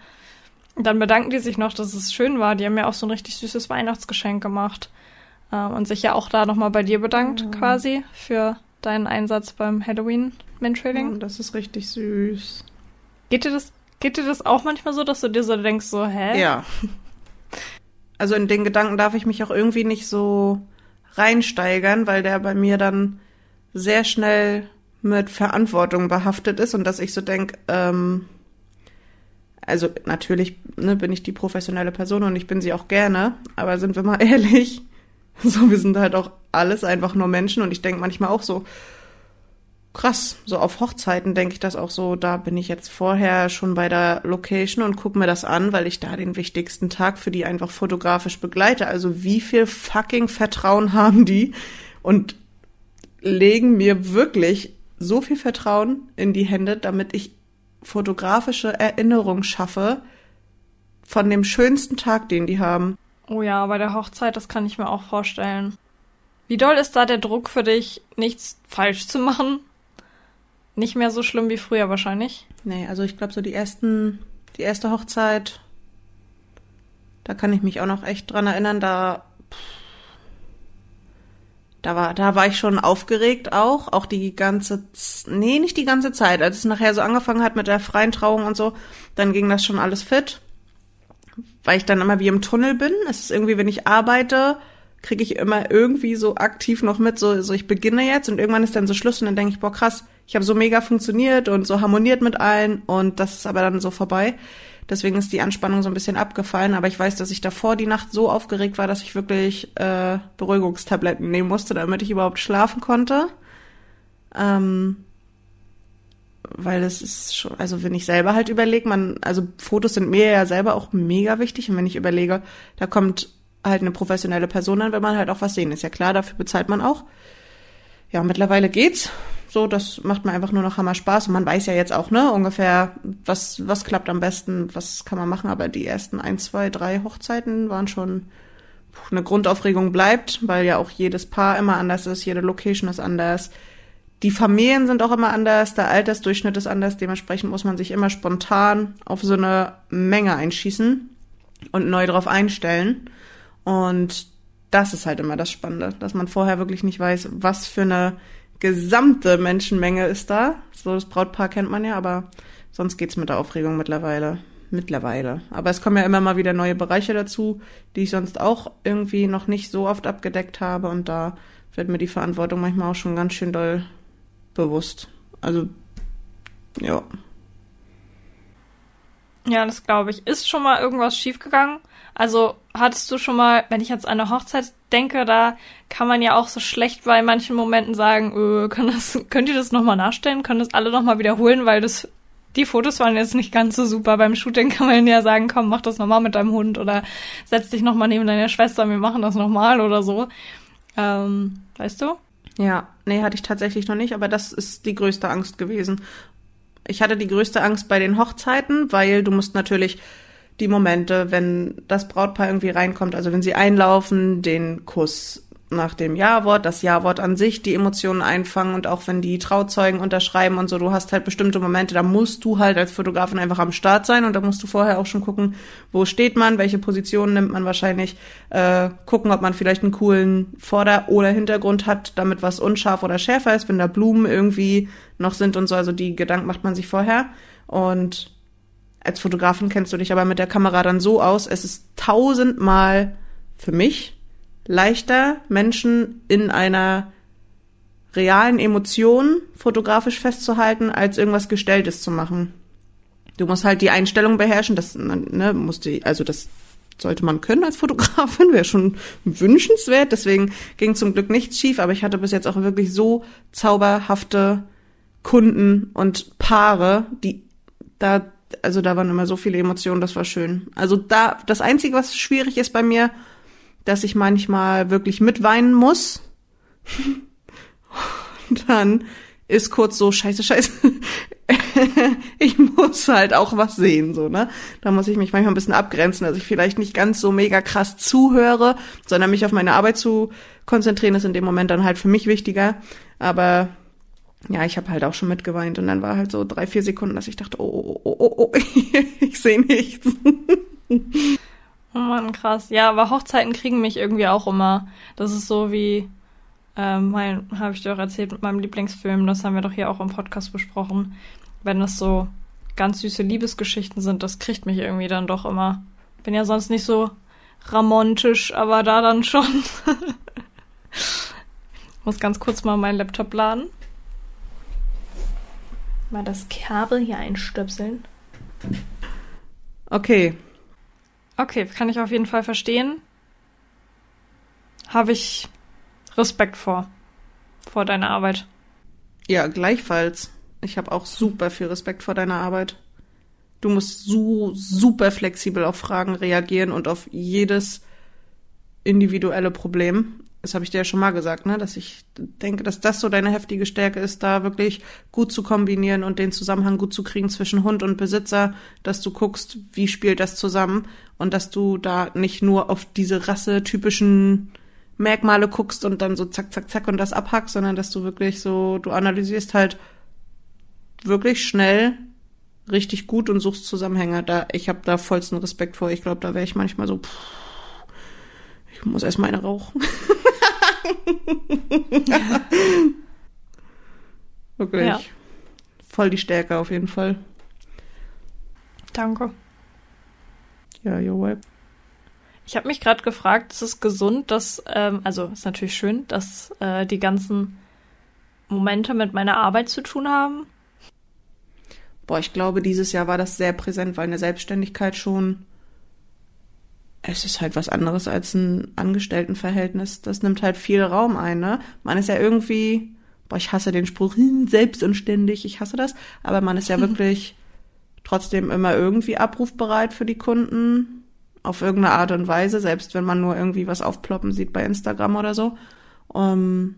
Und dann bedanken die sich noch, dass es schön war. Die haben mir auch so ein richtig süßes Weihnachtsgeschenk gemacht. Ähm, und sich ja auch da nochmal bei dir bedankt, mhm. quasi, für deinen Einsatz beim Halloween Mentrailing. Oh, das ist richtig süß. Geht dir das, geht dir das auch manchmal so, dass du dir so denkst, so, hä? Ja. Also in den Gedanken darf ich mich auch irgendwie nicht so reinsteigern, weil der bei mir dann sehr schnell mit Verantwortung behaftet ist und dass ich so denk, ähm, also natürlich ne, bin ich die professionelle Person und ich bin sie auch gerne, aber sind wir mal ehrlich, so wir sind halt auch alles einfach nur Menschen und ich denk manchmal auch so, krass. So auf Hochzeiten denke ich das auch so, da bin ich jetzt vorher schon bei der Location und gucke mir das an, weil ich da den wichtigsten Tag für die einfach fotografisch begleite. Also wie viel fucking Vertrauen haben die und legen mir wirklich so viel Vertrauen in die Hände, damit ich fotografische Erinnerungen schaffe von dem schönsten Tag, den die haben. Oh ja, bei der Hochzeit, das kann ich mir auch vorstellen. Wie doll ist da der Druck für dich, nichts falsch zu machen? Nicht mehr so schlimm wie früher wahrscheinlich. Nee, also ich glaube so die ersten, die erste Hochzeit, da kann ich mich auch noch echt dran erinnern, da, da war, da war ich schon aufgeregt auch, auch die ganze, nee, nicht die ganze Zeit. Als es nachher so angefangen hat mit der freien Trauung und so, dann ging das schon alles fit. Weil ich dann immer wie im Tunnel bin. Es ist irgendwie, wenn ich arbeite, kriege ich immer irgendwie so aktiv noch mit, so, so ich beginne jetzt und irgendwann ist dann so Schluss und dann denke ich, boah, krass, ich habe so mega funktioniert und so harmoniert mit allen und das ist aber dann so vorbei. Deswegen ist die Anspannung so ein bisschen abgefallen, aber ich weiß, dass ich davor die Nacht so aufgeregt war, dass ich wirklich äh, Beruhigungstabletten nehmen musste, damit ich überhaupt schlafen konnte. Ähm, weil es ist schon, also wenn ich selber halt überlege, man, also Fotos sind mir ja selber auch mega wichtig und wenn ich überlege, da kommt halt eine professionelle Person an, wenn man halt auch was sehen. Ist ja klar, dafür bezahlt man auch. Ja, mittlerweile geht's. So, das macht mir einfach nur noch Hammer Spaß. Und man weiß ja jetzt auch, ne, ungefähr, was, was klappt am besten, was kann man machen. Aber die ersten ein, zwei, drei Hochzeiten waren schon eine Grundaufregung bleibt, weil ja auch jedes Paar immer anders ist, jede Location ist anders. Die Familien sind auch immer anders, der Altersdurchschnitt ist anders, dementsprechend muss man sich immer spontan auf so eine Menge einschießen und neu drauf einstellen. Und das ist halt immer das Spannende, dass man vorher wirklich nicht weiß, was für eine gesamte Menschenmenge ist da. So das Brautpaar kennt man ja, aber sonst geht's mit der Aufregung mittlerweile. Mittlerweile. Aber es kommen ja immer mal wieder neue Bereiche dazu, die ich sonst auch irgendwie noch nicht so oft abgedeckt habe und da wird mir die Verantwortung manchmal auch schon ganz schön doll bewusst. Also, ja. Ja, das glaube ich. Ist schon mal irgendwas schiefgegangen? Also hattest du schon mal, wenn ich jetzt an eine Hochzeit denke, da kann man ja auch so schlecht bei manchen Momenten sagen, öh, kann das, könnt ihr das nochmal nachstellen? Können das alle nochmal wiederholen, weil das die Fotos waren jetzt nicht ganz so super. Beim Shooting kann man ja sagen, komm, mach das nochmal mit deinem Hund oder setz dich nochmal neben deiner Schwester, wir machen das nochmal oder so. Ähm, weißt du? Ja, nee, hatte ich tatsächlich noch nicht, aber das ist die größte Angst gewesen. Ich hatte die größte Angst bei den Hochzeiten, weil du musst natürlich die Momente, wenn das Brautpaar irgendwie reinkommt, also wenn sie einlaufen, den Kuss nach dem Ja-Wort, das Ja-Wort an sich, die Emotionen einfangen und auch wenn die Trauzeugen unterschreiben und so, du hast halt bestimmte Momente, da musst du halt als Fotografin einfach am Start sein und da musst du vorher auch schon gucken, wo steht man, welche Position nimmt man wahrscheinlich, äh, gucken, ob man vielleicht einen coolen Vorder- oder Hintergrund hat, damit was unscharf oder schärfer ist, wenn da Blumen irgendwie noch sind und so, also die Gedanken macht man sich vorher. Und als Fotografin kennst du dich aber mit der Kamera dann so aus, es ist tausendmal für mich leichter, Menschen in einer realen Emotion fotografisch festzuhalten, als irgendwas Gestelltes zu machen. Du musst halt die Einstellung beherrschen, das, ne, musst du, also das sollte man können als Fotografin, wäre schon wünschenswert, deswegen ging zum Glück nichts schief, aber ich hatte bis jetzt auch wirklich so zauberhafte Kunden und Paare, die da also da waren immer so viele Emotionen, das war schön. Also da, das Einzige, was schwierig ist bei mir, dass ich manchmal wirklich mitweinen muss. dann ist kurz so, scheiße, scheiße, ich muss halt auch was sehen, so, ne? Da muss ich mich manchmal ein bisschen abgrenzen, dass ich vielleicht nicht ganz so mega krass zuhöre, sondern mich auf meine Arbeit zu konzentrieren, ist in dem Moment dann halt für mich wichtiger. Aber ja, ich habe halt auch schon mitgeweint und dann war halt so drei, vier Sekunden, dass ich dachte, oh, oh, oh, oh, oh ich sehe nichts. Oh Mann, krass. Ja, aber Hochzeiten kriegen mich irgendwie auch immer. Das ist so wie ähm, mein, habe ich dir auch erzählt mit meinem Lieblingsfilm, das haben wir doch hier auch im Podcast besprochen. Wenn das so ganz süße Liebesgeschichten sind, das kriegt mich irgendwie dann doch immer. Bin ja sonst nicht so ramontisch, aber da dann schon. Muss ganz kurz mal meinen Laptop laden. Mal das Kabel hier einstöpseln. Okay. Okay, kann ich auf jeden Fall verstehen. Habe ich Respekt vor. Vor deiner Arbeit. Ja, gleichfalls. Ich habe auch super viel Respekt vor deiner Arbeit. Du musst so super flexibel auf Fragen reagieren und auf jedes individuelle Problem. Das habe ich dir ja schon mal gesagt, ne? dass ich denke, dass das so deine heftige Stärke ist, da wirklich gut zu kombinieren und den Zusammenhang gut zu kriegen zwischen Hund und Besitzer, dass du guckst, wie spielt das zusammen und dass du da nicht nur auf diese rassetypischen Merkmale guckst und dann so zack, zack, zack und das abhackst, sondern dass du wirklich so, du analysierst halt wirklich schnell richtig gut und suchst Zusammenhänge. Da, ich habe da vollsten Respekt vor. Ich glaube, da wäre ich manchmal so, pff, ich muss erst mal eine rauchen. Wirklich. Ja. Voll die Stärke auf jeden Fall. Danke. Ja, you're welcome. Ich habe mich gerade gefragt, ist es gesund, dass, ähm, also ist natürlich schön, dass äh, die ganzen Momente mit meiner Arbeit zu tun haben? Boah, ich glaube, dieses Jahr war das sehr präsent, weil eine Selbstständigkeit schon, es ist halt was anderes als ein Angestelltenverhältnis. Das nimmt halt viel Raum ein, ne? Man ist ja irgendwie, boah, ich hasse den Spruch, hm, selbst und ständig, ich hasse das, aber man ist ja wirklich trotzdem immer irgendwie abrufbereit für die Kunden auf irgendeine Art und Weise, selbst wenn man nur irgendwie was aufploppen sieht bei Instagram oder so. Um, ähm,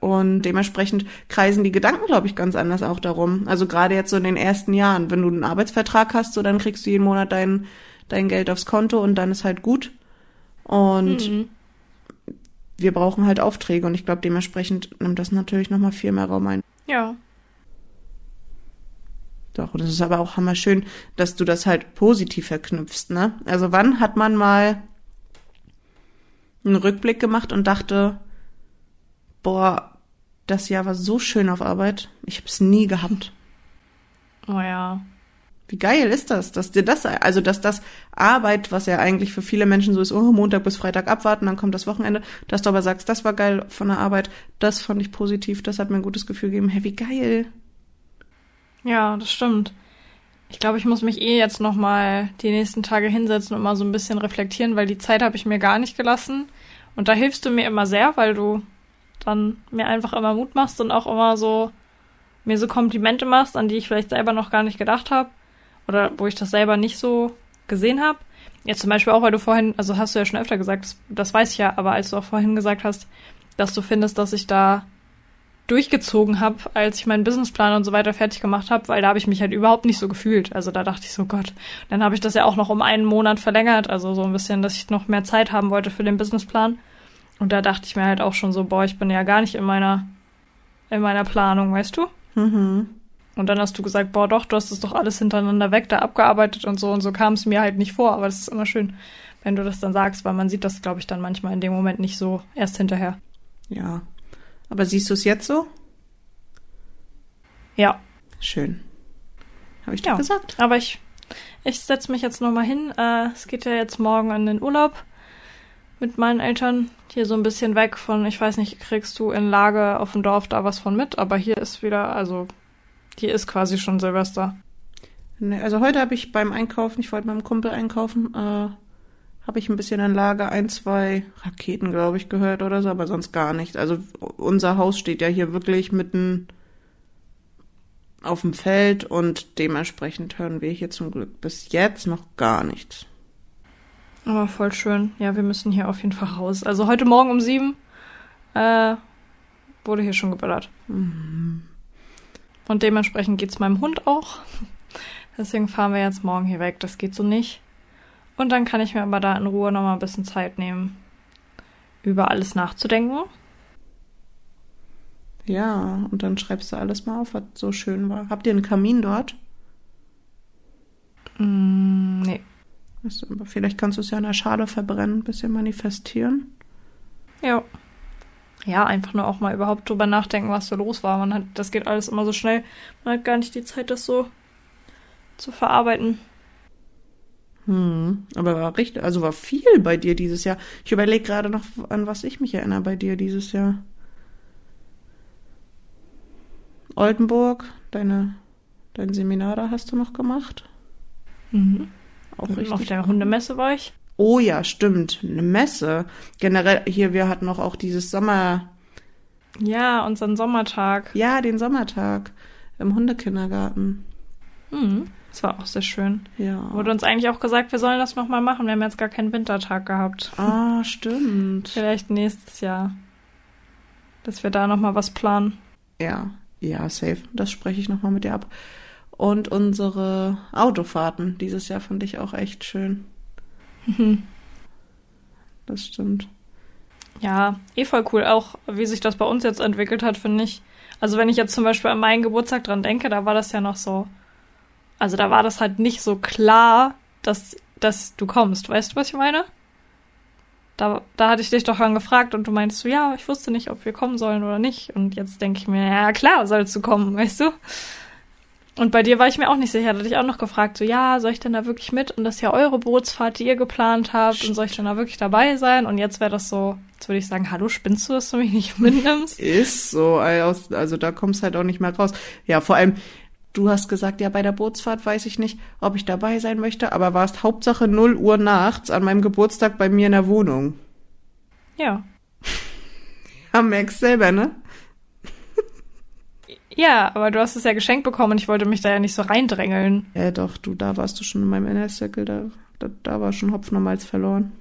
und dementsprechend kreisen die Gedanken, glaube ich, ganz anders auch darum. Also gerade jetzt so in den ersten Jahren, wenn du einen Arbeitsvertrag hast, so dann kriegst du jeden Monat dein, dein Geld aufs Konto und dann ist halt gut. Und mhm. wir brauchen halt Aufträge und ich glaube, dementsprechend nimmt das natürlich nochmal viel mehr Raum ein. Ja, doch, und es ist aber auch hammerschön, dass du das halt positiv verknüpfst, ne? Also wann hat man mal einen Rückblick gemacht und dachte, boah, das Jahr war so schön auf Arbeit. Ich habe es nie gehabt. Oh ja. Wie geil ist das, dass dir das, also dass das Arbeit, was ja eigentlich für viele Menschen so ist, oh, Montag bis Freitag abwarten, dann kommt das Wochenende, dass du aber sagst, das war geil von der Arbeit, das fand ich positiv, das hat mir ein gutes Gefühl gegeben. Hey, wie geil. Ja, das stimmt. Ich glaube, ich muss mich eh jetzt noch mal die nächsten Tage hinsetzen und mal so ein bisschen reflektieren, weil die Zeit habe ich mir gar nicht gelassen. Und da hilfst du mir immer sehr, weil du dann mir einfach immer Mut machst und auch immer so mir so Komplimente machst, an die ich vielleicht selber noch gar nicht gedacht habe oder wo ich das selber nicht so gesehen habe. Jetzt zum Beispiel auch, weil du vorhin, also hast du ja schon öfter gesagt, das, das weiß ich ja, aber als du auch vorhin gesagt hast, dass du findest, dass ich da durchgezogen habe, als ich meinen Businessplan und so weiter fertig gemacht habe, weil da habe ich mich halt überhaupt nicht so gefühlt. Also da dachte ich so, Gott. Dann habe ich das ja auch noch um einen Monat verlängert, also so ein bisschen, dass ich noch mehr Zeit haben wollte für den Businessplan. Und da dachte ich mir halt auch schon so, boah, ich bin ja gar nicht in meiner, in meiner Planung, weißt du? Mhm. Und dann hast du gesagt, boah, doch, du hast das doch alles hintereinander weg, da abgearbeitet und so. Und so kam es mir halt nicht vor. Aber das ist immer schön, wenn du das dann sagst, weil man sieht das, glaube ich, dann manchmal in dem Moment nicht so erst hinterher. Ja, aber siehst du es jetzt so? Ja. Schön. Habe ich doch ja, gesagt. Aber ich, ich setze mich jetzt nochmal hin. Äh, es geht ja jetzt morgen in den Urlaub mit meinen Eltern. Hier so ein bisschen weg von, ich weiß nicht, kriegst du in Lage auf dem Dorf da was von mit, aber hier ist wieder, also hier ist quasi schon Silvester. Nee, also heute habe ich beim Einkaufen, ich wollte meinem Kumpel einkaufen, äh, habe ich ein bisschen in Lager ein, zwei Raketen, glaube ich, gehört oder so, aber sonst gar nicht. Also unser Haus steht ja hier wirklich mitten auf dem Feld und dementsprechend hören wir hier zum Glück bis jetzt noch gar nichts. Aber voll schön. Ja, wir müssen hier auf jeden Fall raus. Also heute Morgen um sieben äh, wurde hier schon geböllert. Mhm. Und dementsprechend geht's meinem Hund auch. Deswegen fahren wir jetzt morgen hier weg. Das geht so nicht. Und dann kann ich mir aber da in Ruhe nochmal ein bisschen Zeit nehmen, über alles nachzudenken. Ja, und dann schreibst du alles mal auf, was so schön war. Habt ihr einen Kamin dort? Mm, nee. Also, vielleicht kannst du es ja in der Schale verbrennen, ein bisschen manifestieren. Ja. Ja, einfach nur auch mal überhaupt drüber nachdenken, was so los war. Man hat, das geht alles immer so schnell. Man hat gar nicht die Zeit, das so zu verarbeiten. Hm, aber war richtig, also war viel bei dir dieses Jahr. Ich überlege gerade noch, an was ich mich erinnere bei dir dieses Jahr. Oldenburg, deine, dein Seminar da hast du noch gemacht. Mhm. Auch richtig. Auf der Hundemesse war ich. Oh ja, stimmt. Eine Messe. Generell, hier, wir hatten noch auch dieses Sommer. Ja, unseren Sommertag. Ja, den Sommertag im Hundekindergarten. Mhm. Das war auch sehr schön. Ja. Wurde uns eigentlich auch gesagt, wir sollen das nochmal machen. Wir haben jetzt gar keinen Wintertag gehabt. Ah, stimmt. Vielleicht nächstes Jahr. Dass wir da nochmal was planen. Ja, ja, safe. Das spreche ich nochmal mit dir ab. Und unsere Autofahrten dieses Jahr fand ich auch echt schön. Mhm. Das stimmt. Ja, eh voll cool. Auch wie sich das bei uns jetzt entwickelt hat, finde ich. Also wenn ich jetzt zum Beispiel an meinen Geburtstag dran denke, da war das ja noch so. Also da war das halt nicht so klar, dass, dass du kommst. Weißt du, was ich meine? Da, da hatte ich dich doch angefragt und du meinst so, ja, ich wusste nicht, ob wir kommen sollen oder nicht. Und jetzt denke ich mir, ja klar, sollst du kommen, weißt du? Und bei dir war ich mir auch nicht sicher. Da hatte ich auch noch gefragt, so, ja, soll ich denn da wirklich mit? Und das ist ja eure Bootsfahrt, die ihr geplant habt. Und soll ich denn da wirklich dabei sein? Und jetzt wäre das so, jetzt würde ich sagen, hallo, spinnst du, dass du mich nicht mitnimmst? Ist so. Also da kommst halt auch nicht mehr raus. Ja, vor allem, du hast gesagt, ja, bei der Bootsfahrt weiß ich nicht, ob ich dabei sein möchte, aber warst Hauptsache 0 Uhr nachts an meinem Geburtstag bei mir in der Wohnung. Ja. Ja, merkst selber, ne? Ja, aber du hast es ja geschenkt bekommen und ich wollte mich da ja nicht so reindrängeln. Ja, doch, du, da warst du schon in meinem Inner Circle, da, da, da war schon Hopfen und Malz verloren.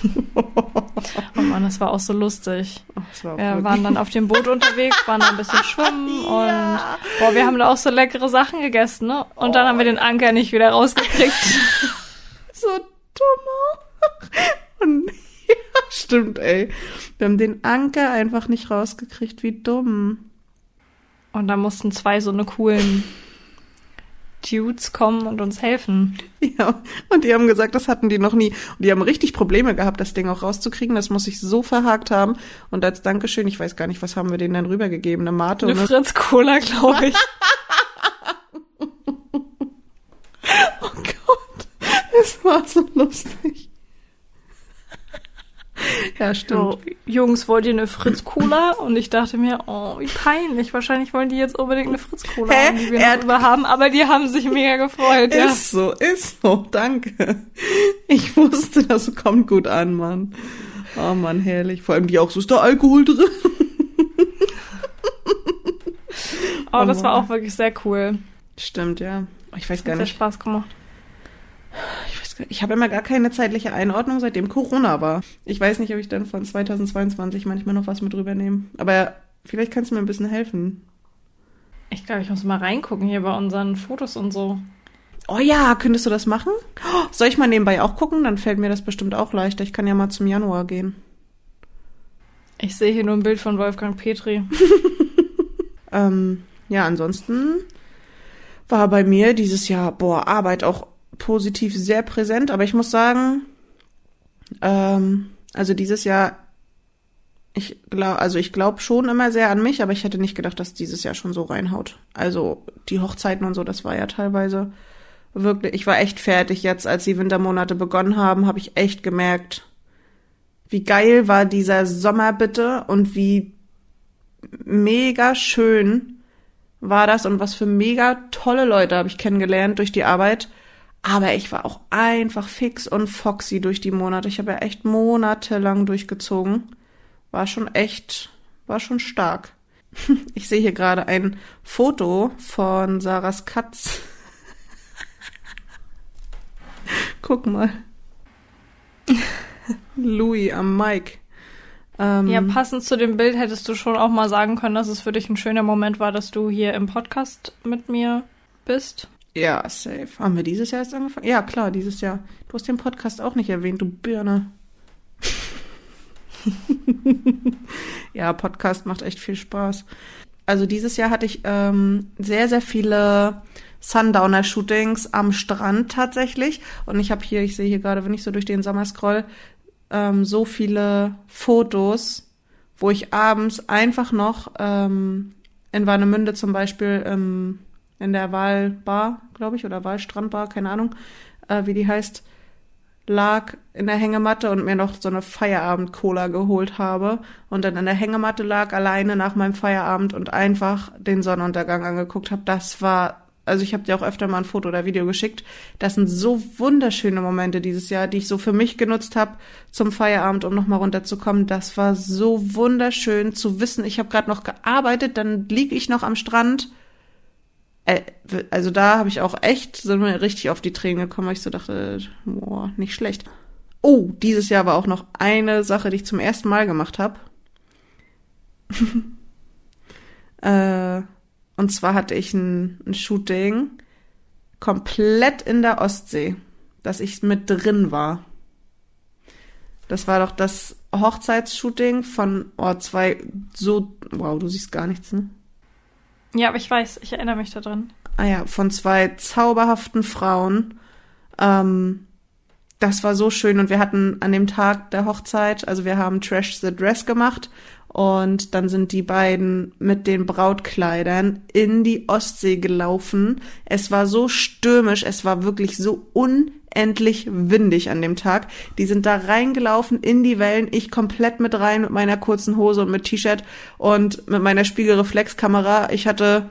oh Mann, das war auch so lustig. Ach, war wir waren dann auf dem Boot unterwegs, waren da ein bisschen schwimmen ja. und boah, wir haben da auch so leckere Sachen gegessen, ne? Und oh. dann haben wir den Anker nicht wieder rausgekriegt. so dumm. Und ja, stimmt, ey. Wir haben den Anker einfach nicht rausgekriegt. Wie dumm. Und da mussten zwei so eine coolen Dudes kommen und uns helfen. Ja, und die haben gesagt, das hatten die noch nie. Und die haben richtig Probleme gehabt, das Ding auch rauszukriegen. Das muss ich so verhakt haben. Und als Dankeschön, ich weiß gar nicht, was haben wir denen dann rübergegeben? Eine Mate? Eine Fritz Cola, glaube ich. oh Gott, es war so lustig. Ja, stimmt. So, Jungs, wollt ihr eine Fritz-Cola? Und ich dachte mir, oh, wie peinlich. Wahrscheinlich wollen die jetzt unbedingt eine Fritz-Cola haben, die wir noch über haben. Aber die haben sich mega gefreut, ja. Ist so, ist so. Danke. Ich wusste, das kommt gut an, Mann. Oh Mann, herrlich. Vor allem die auch so, ist da Alkohol drin? oh, das war auch wirklich sehr cool. Stimmt, ja. Ich weiß gar Hat nicht. Sehr Spaß gemacht. Ich ich habe immer gar keine zeitliche Einordnung, seitdem Corona war. Ich weiß nicht, ob ich dann von 2022 manchmal noch was mit rübernehme. Aber vielleicht kannst du mir ein bisschen helfen. Ich glaube, ich muss mal reingucken hier bei unseren Fotos und so. Oh ja, könntest du das machen? Soll ich mal nebenbei auch gucken? Dann fällt mir das bestimmt auch leichter. Ich kann ja mal zum Januar gehen. Ich sehe hier nur ein Bild von Wolfgang Petri. ähm, ja, ansonsten war bei mir dieses Jahr, boah, Arbeit auch positiv sehr präsent, aber ich muss sagen, ähm, also dieses Jahr, ich glaube, also ich glaube schon immer sehr an mich, aber ich hätte nicht gedacht, dass dieses Jahr schon so reinhaut. Also die Hochzeiten und so, das war ja teilweise wirklich, ich war echt fertig jetzt, als die Wintermonate begonnen haben, habe ich echt gemerkt, wie geil war dieser Sommer bitte und wie mega schön war das und was für mega tolle Leute habe ich kennengelernt durch die Arbeit. Aber ich war auch einfach fix und foxy durch die Monate. Ich habe ja echt monatelang durchgezogen. War schon echt, war schon stark. Ich sehe hier gerade ein Foto von Sarahs Katz. Guck mal. Louis am Mike. Ähm, Ja, passend zu dem Bild hättest du schon auch mal sagen können, dass es für dich ein schöner Moment war, dass du hier im Podcast mit mir bist. Ja, safe. Haben wir dieses Jahr erst angefangen? Ja, klar, dieses Jahr. Du hast den Podcast auch nicht erwähnt, du Birne. ja, Podcast macht echt viel Spaß. Also dieses Jahr hatte ich ähm, sehr, sehr viele Sundowner-Shootings am Strand tatsächlich. Und ich habe hier, ich sehe hier gerade, wenn ich so durch den Sommer scroll, ähm, so viele Fotos, wo ich abends einfach noch ähm, in Warnemünde zum Beispiel ähm, in der Wahlbar, glaube ich, oder Wahlstrandbar, keine Ahnung, äh, wie die heißt, lag in der Hängematte und mir noch so eine Feierabend-Cola geholt habe und dann in der Hängematte lag alleine nach meinem Feierabend und einfach den Sonnenuntergang angeguckt habe. Das war, also ich habe dir auch öfter mal ein Foto oder Video geschickt. Das sind so wunderschöne Momente dieses Jahr, die ich so für mich genutzt habe zum Feierabend, um nochmal runterzukommen. Das war so wunderschön zu wissen, ich habe gerade noch gearbeitet, dann lieg ich noch am Strand also da habe ich auch echt, sind mir richtig auf die Tränen gekommen, weil ich so dachte, boah, nicht schlecht. Oh, dieses Jahr war auch noch eine Sache, die ich zum ersten Mal gemacht habe. äh, und zwar hatte ich ein, ein Shooting komplett in der Ostsee, dass ich mit drin war. Das war doch das Hochzeitsshooting von oh, zwei so wow, du siehst gar nichts, ne? Ja, aber ich weiß, ich erinnere mich daran. ah ja, von zwei zauberhaften Frauen. Ähm, das war so schön und wir hatten an dem Tag der Hochzeit, also wir haben Trash the Dress gemacht und dann sind die beiden mit den Brautkleidern in die Ostsee gelaufen. Es war so stürmisch, es war wirklich so unendlich windig an dem Tag. Die sind da reingelaufen in die Wellen, ich komplett mit rein mit meiner kurzen Hose und mit T-Shirt und mit meiner Spiegelreflexkamera. Ich hatte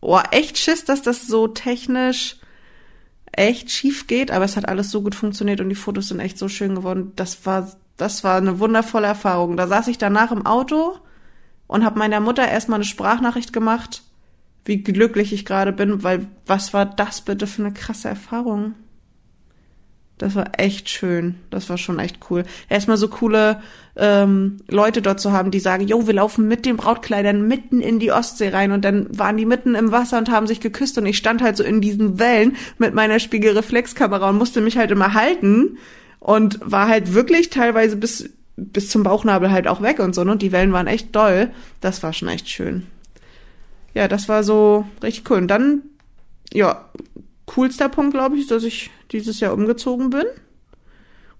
oh, echt Schiss, dass das so technisch echt schief geht, aber es hat alles so gut funktioniert und die Fotos sind echt so schön geworden. Das war, das war eine wundervolle Erfahrung. Da saß ich danach im Auto und habe meiner Mutter erstmal eine Sprachnachricht gemacht, wie glücklich ich gerade bin, weil was war das bitte für eine krasse Erfahrung? Das war echt schön. Das war schon echt cool. Erstmal so coole ähm, Leute dort zu haben, die sagen, jo, wir laufen mit den Brautkleidern mitten in die Ostsee rein und dann waren die mitten im Wasser und haben sich geküsst und ich stand halt so in diesen Wellen mit meiner Spiegelreflexkamera und musste mich halt immer halten und war halt wirklich teilweise bis bis zum Bauchnabel halt auch weg und so ne? und die Wellen waren echt doll. Das war schon echt schön. Ja, das war so richtig cool. Und dann, ja, coolster Punkt, glaube ich, dass ich dieses Jahr umgezogen bin.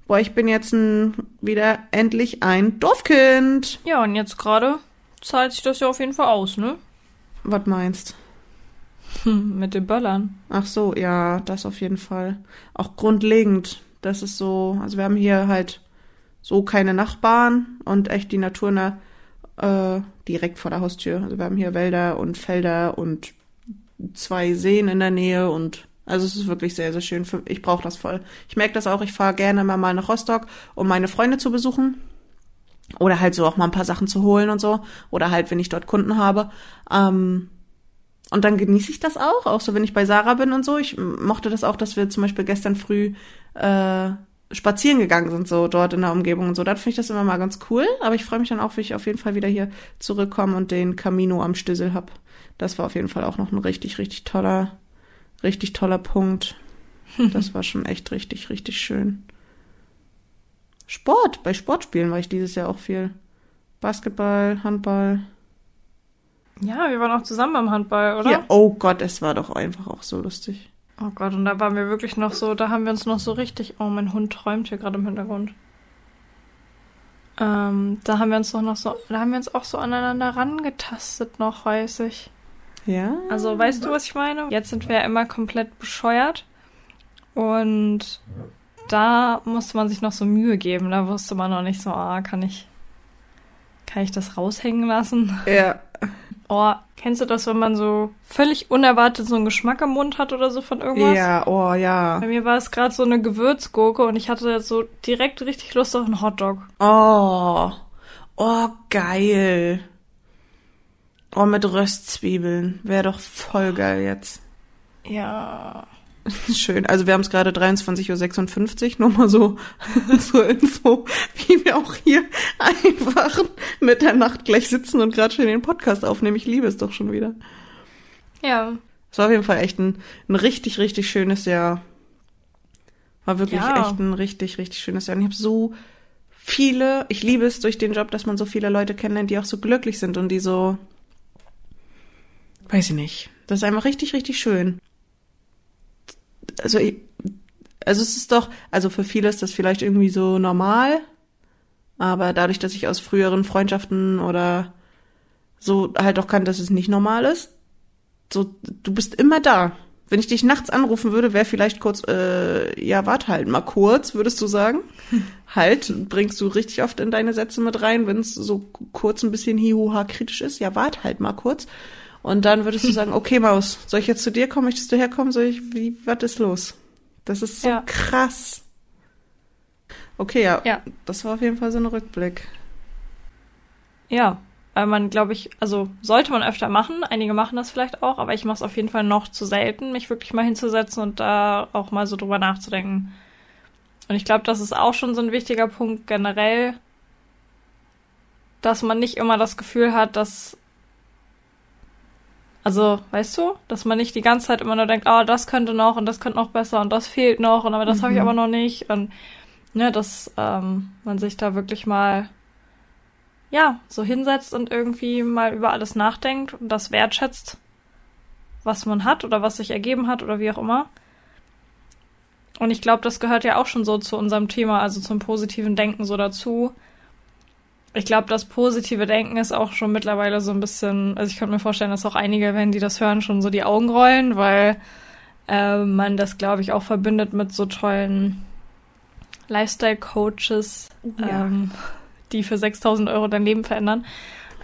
Boah, ich bin jetzt ein, wieder endlich ein Dorfkind. Ja, und jetzt gerade zahlt sich das ja auf jeden Fall aus, ne? Was meinst? Hm, mit den Böllern. Ach so, ja, das auf jeden Fall. Auch grundlegend. Das ist so, also wir haben hier halt so keine Nachbarn und echt die Natur na, äh, direkt vor der Haustür. Also wir haben hier Wälder und Felder und zwei Seen in der Nähe und also es ist wirklich sehr, sehr schön. Für, ich brauche das voll. Ich merke das auch, ich fahre gerne immer mal nach Rostock, um meine Freunde zu besuchen. Oder halt so auch mal ein paar Sachen zu holen und so. Oder halt, wenn ich dort Kunden habe. Ähm, und dann genieße ich das auch, auch so, wenn ich bei Sarah bin und so. Ich mochte das auch, dass wir zum Beispiel gestern früh äh, spazieren gegangen sind, so dort in der Umgebung und so. Da finde ich das immer mal ganz cool. Aber ich freue mich dann auch, wie ich auf jeden Fall wieder hier zurückkomme und den Camino am Stüssel hab. Das war auf jeden Fall auch noch ein richtig, richtig toller, richtig toller Punkt. Das war schon echt richtig, richtig schön. Sport, bei Sportspielen war ich dieses Jahr auch viel. Basketball, Handball. Ja, wir waren auch zusammen beim Handball, oder? Ja, oh Gott, es war doch einfach auch so lustig. Oh Gott, und da waren wir wirklich noch so, da haben wir uns noch so richtig. Oh, mein Hund träumt hier gerade im Hintergrund. Ähm, da haben wir uns doch noch so, da haben wir uns auch so aneinander rangetastet noch, weiß ich. Ja? Also, weißt du, was ich meine? Jetzt sind wir ja immer komplett bescheuert. Und da musste man sich noch so Mühe geben. Da wusste man noch nicht so, ah, kann ich, kann ich das raushängen lassen? Ja. Oh, kennst du das, wenn man so völlig unerwartet so einen Geschmack im Mund hat oder so von irgendwas? Ja, oh ja. Bei mir war es gerade so eine Gewürzgurke und ich hatte so direkt richtig Lust auf einen Hotdog. Oh. Oh, geil. Oh, mit Röstzwiebeln. Wäre doch voll geil jetzt. Ja. Schön. Also wir haben es gerade 23.56 Uhr, nur mal so zur Info, wie wir auch hier einfach mit der Nacht gleich sitzen und gerade schon den Podcast aufnehmen. Ich liebe es doch schon wieder. Ja. Es war auf jeden Fall echt ein, ein richtig, richtig schönes Jahr. War wirklich Ja. echt ein richtig, richtig schönes Jahr. Und ich habe so viele, ich liebe es durch den Job, dass man so viele Leute kennenlernt, die auch so glücklich sind und die so, weiß ich nicht. Das ist einfach richtig, richtig schön. Also, ich, also es ist doch, also für viele ist das vielleicht irgendwie so normal, aber dadurch, dass ich aus früheren Freundschaften oder so halt auch kann, dass es nicht normal ist, so, du bist immer da. Wenn ich dich nachts anrufen würde, wäre vielleicht kurz, äh, ja, warte halt mal kurz, würdest du sagen? Halt, bringst du richtig oft in deine Sätze mit rein, wenn es so kurz ein bisschen hihuha kritisch ist. Ja, warte halt mal kurz. Und dann würdest du sagen, okay, Maus, soll ich jetzt zu dir kommen? Möchtest du herkommen? Soll ich, wie, was ist los? Das ist so Ja. krass. Okay, ja, Ja. das war auf jeden Fall so ein Rückblick. Ja. Weil man, glaube ich, also sollte man öfter machen. Einige machen das vielleicht auch, aber ich mache es auf jeden Fall noch zu selten, mich wirklich mal hinzusetzen und da auch mal so drüber nachzudenken. Und ich glaube, das ist auch schon so ein wichtiger Punkt generell, dass man nicht immer das Gefühl hat, dass also, weißt du, dass man nicht die ganze Zeit immer nur denkt, ah, das könnte noch und das könnte noch besser und das fehlt noch und aber das habe ich aber noch nicht und ne, dass ähm, man sich da wirklich mal ja so hinsetzt und irgendwie mal über alles nachdenkt und das wertschätzt, was man hat oder was sich ergeben hat oder wie auch immer. Und ich glaube, das gehört ja auch schon so zu unserem Thema, also zum positiven Denken so dazu. Ich glaube, das positive Denken ist auch schon mittlerweile so ein bisschen, also ich könnte mir vorstellen, dass auch einige, wenn die das hören, schon so die Augen rollen, weil äh, man das, glaube ich, auch verbindet mit so tollen Lifestyle-Coaches, Ja. ähm, die für 6000 Euro dein Leben verändern.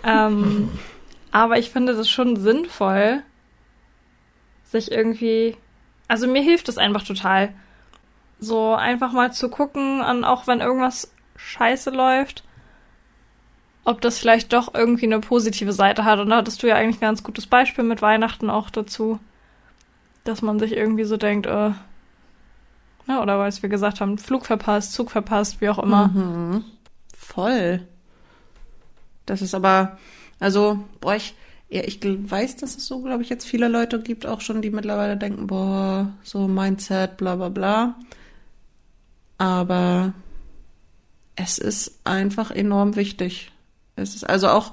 Ähm, aber ich finde das schon sinnvoll, sich irgendwie, also mir hilft es einfach total, so einfach mal zu gucken, an auch wenn irgendwas scheiße läuft, ob das vielleicht doch irgendwie eine positive Seite hat. Und da hattest du ja eigentlich ein ganz gutes Beispiel mit Weihnachten auch dazu, dass man sich irgendwie so denkt, äh, ne, oder weil wir gesagt haben, Flug verpasst, Zug verpasst, wie auch immer. Mhm. Voll. Das ist aber, also, boah, ich, ja, ich weiß, dass es so, glaube ich, jetzt viele Leute gibt, auch schon, die mittlerweile denken, boah, so Mindset, bla bla bla. Aber es ist einfach enorm wichtig. Es ist also auch,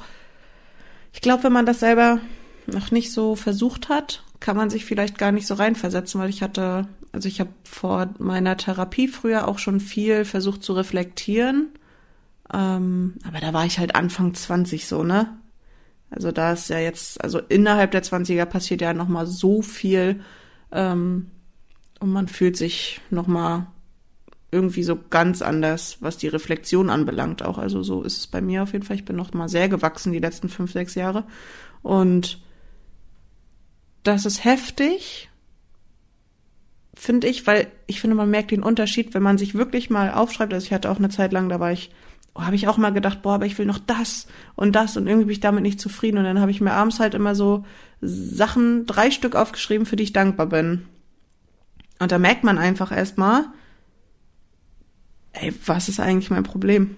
ich glaube, wenn man das selber noch nicht so versucht hat, kann man sich vielleicht gar nicht so reinversetzen, weil ich hatte, also ich habe vor meiner Therapie früher auch schon viel versucht zu reflektieren. Ähm, aber da war ich halt Anfang 20 so, ne? Also da ist ja jetzt, also innerhalb der 20er passiert ja nochmal so viel ähm, und man fühlt sich nochmal irgendwie so ganz anders, was die Reflexion anbelangt auch. Also so ist es bei mir auf jeden Fall. Ich bin noch mal sehr gewachsen die letzten fünf, sechs Jahre. Und das ist heftig, finde ich, weil ich finde, man merkt den Unterschied, wenn man sich wirklich mal aufschreibt. Also ich hatte auch eine Zeit lang, da war ich, oh, habe ich auch mal gedacht, boah, aber ich will noch das und das und irgendwie bin ich damit nicht zufrieden. Und dann habe ich mir abends halt immer so Sachen, drei Stück aufgeschrieben, für die ich dankbar bin. Und da merkt man einfach erstmal, ey, was ist eigentlich mein Problem?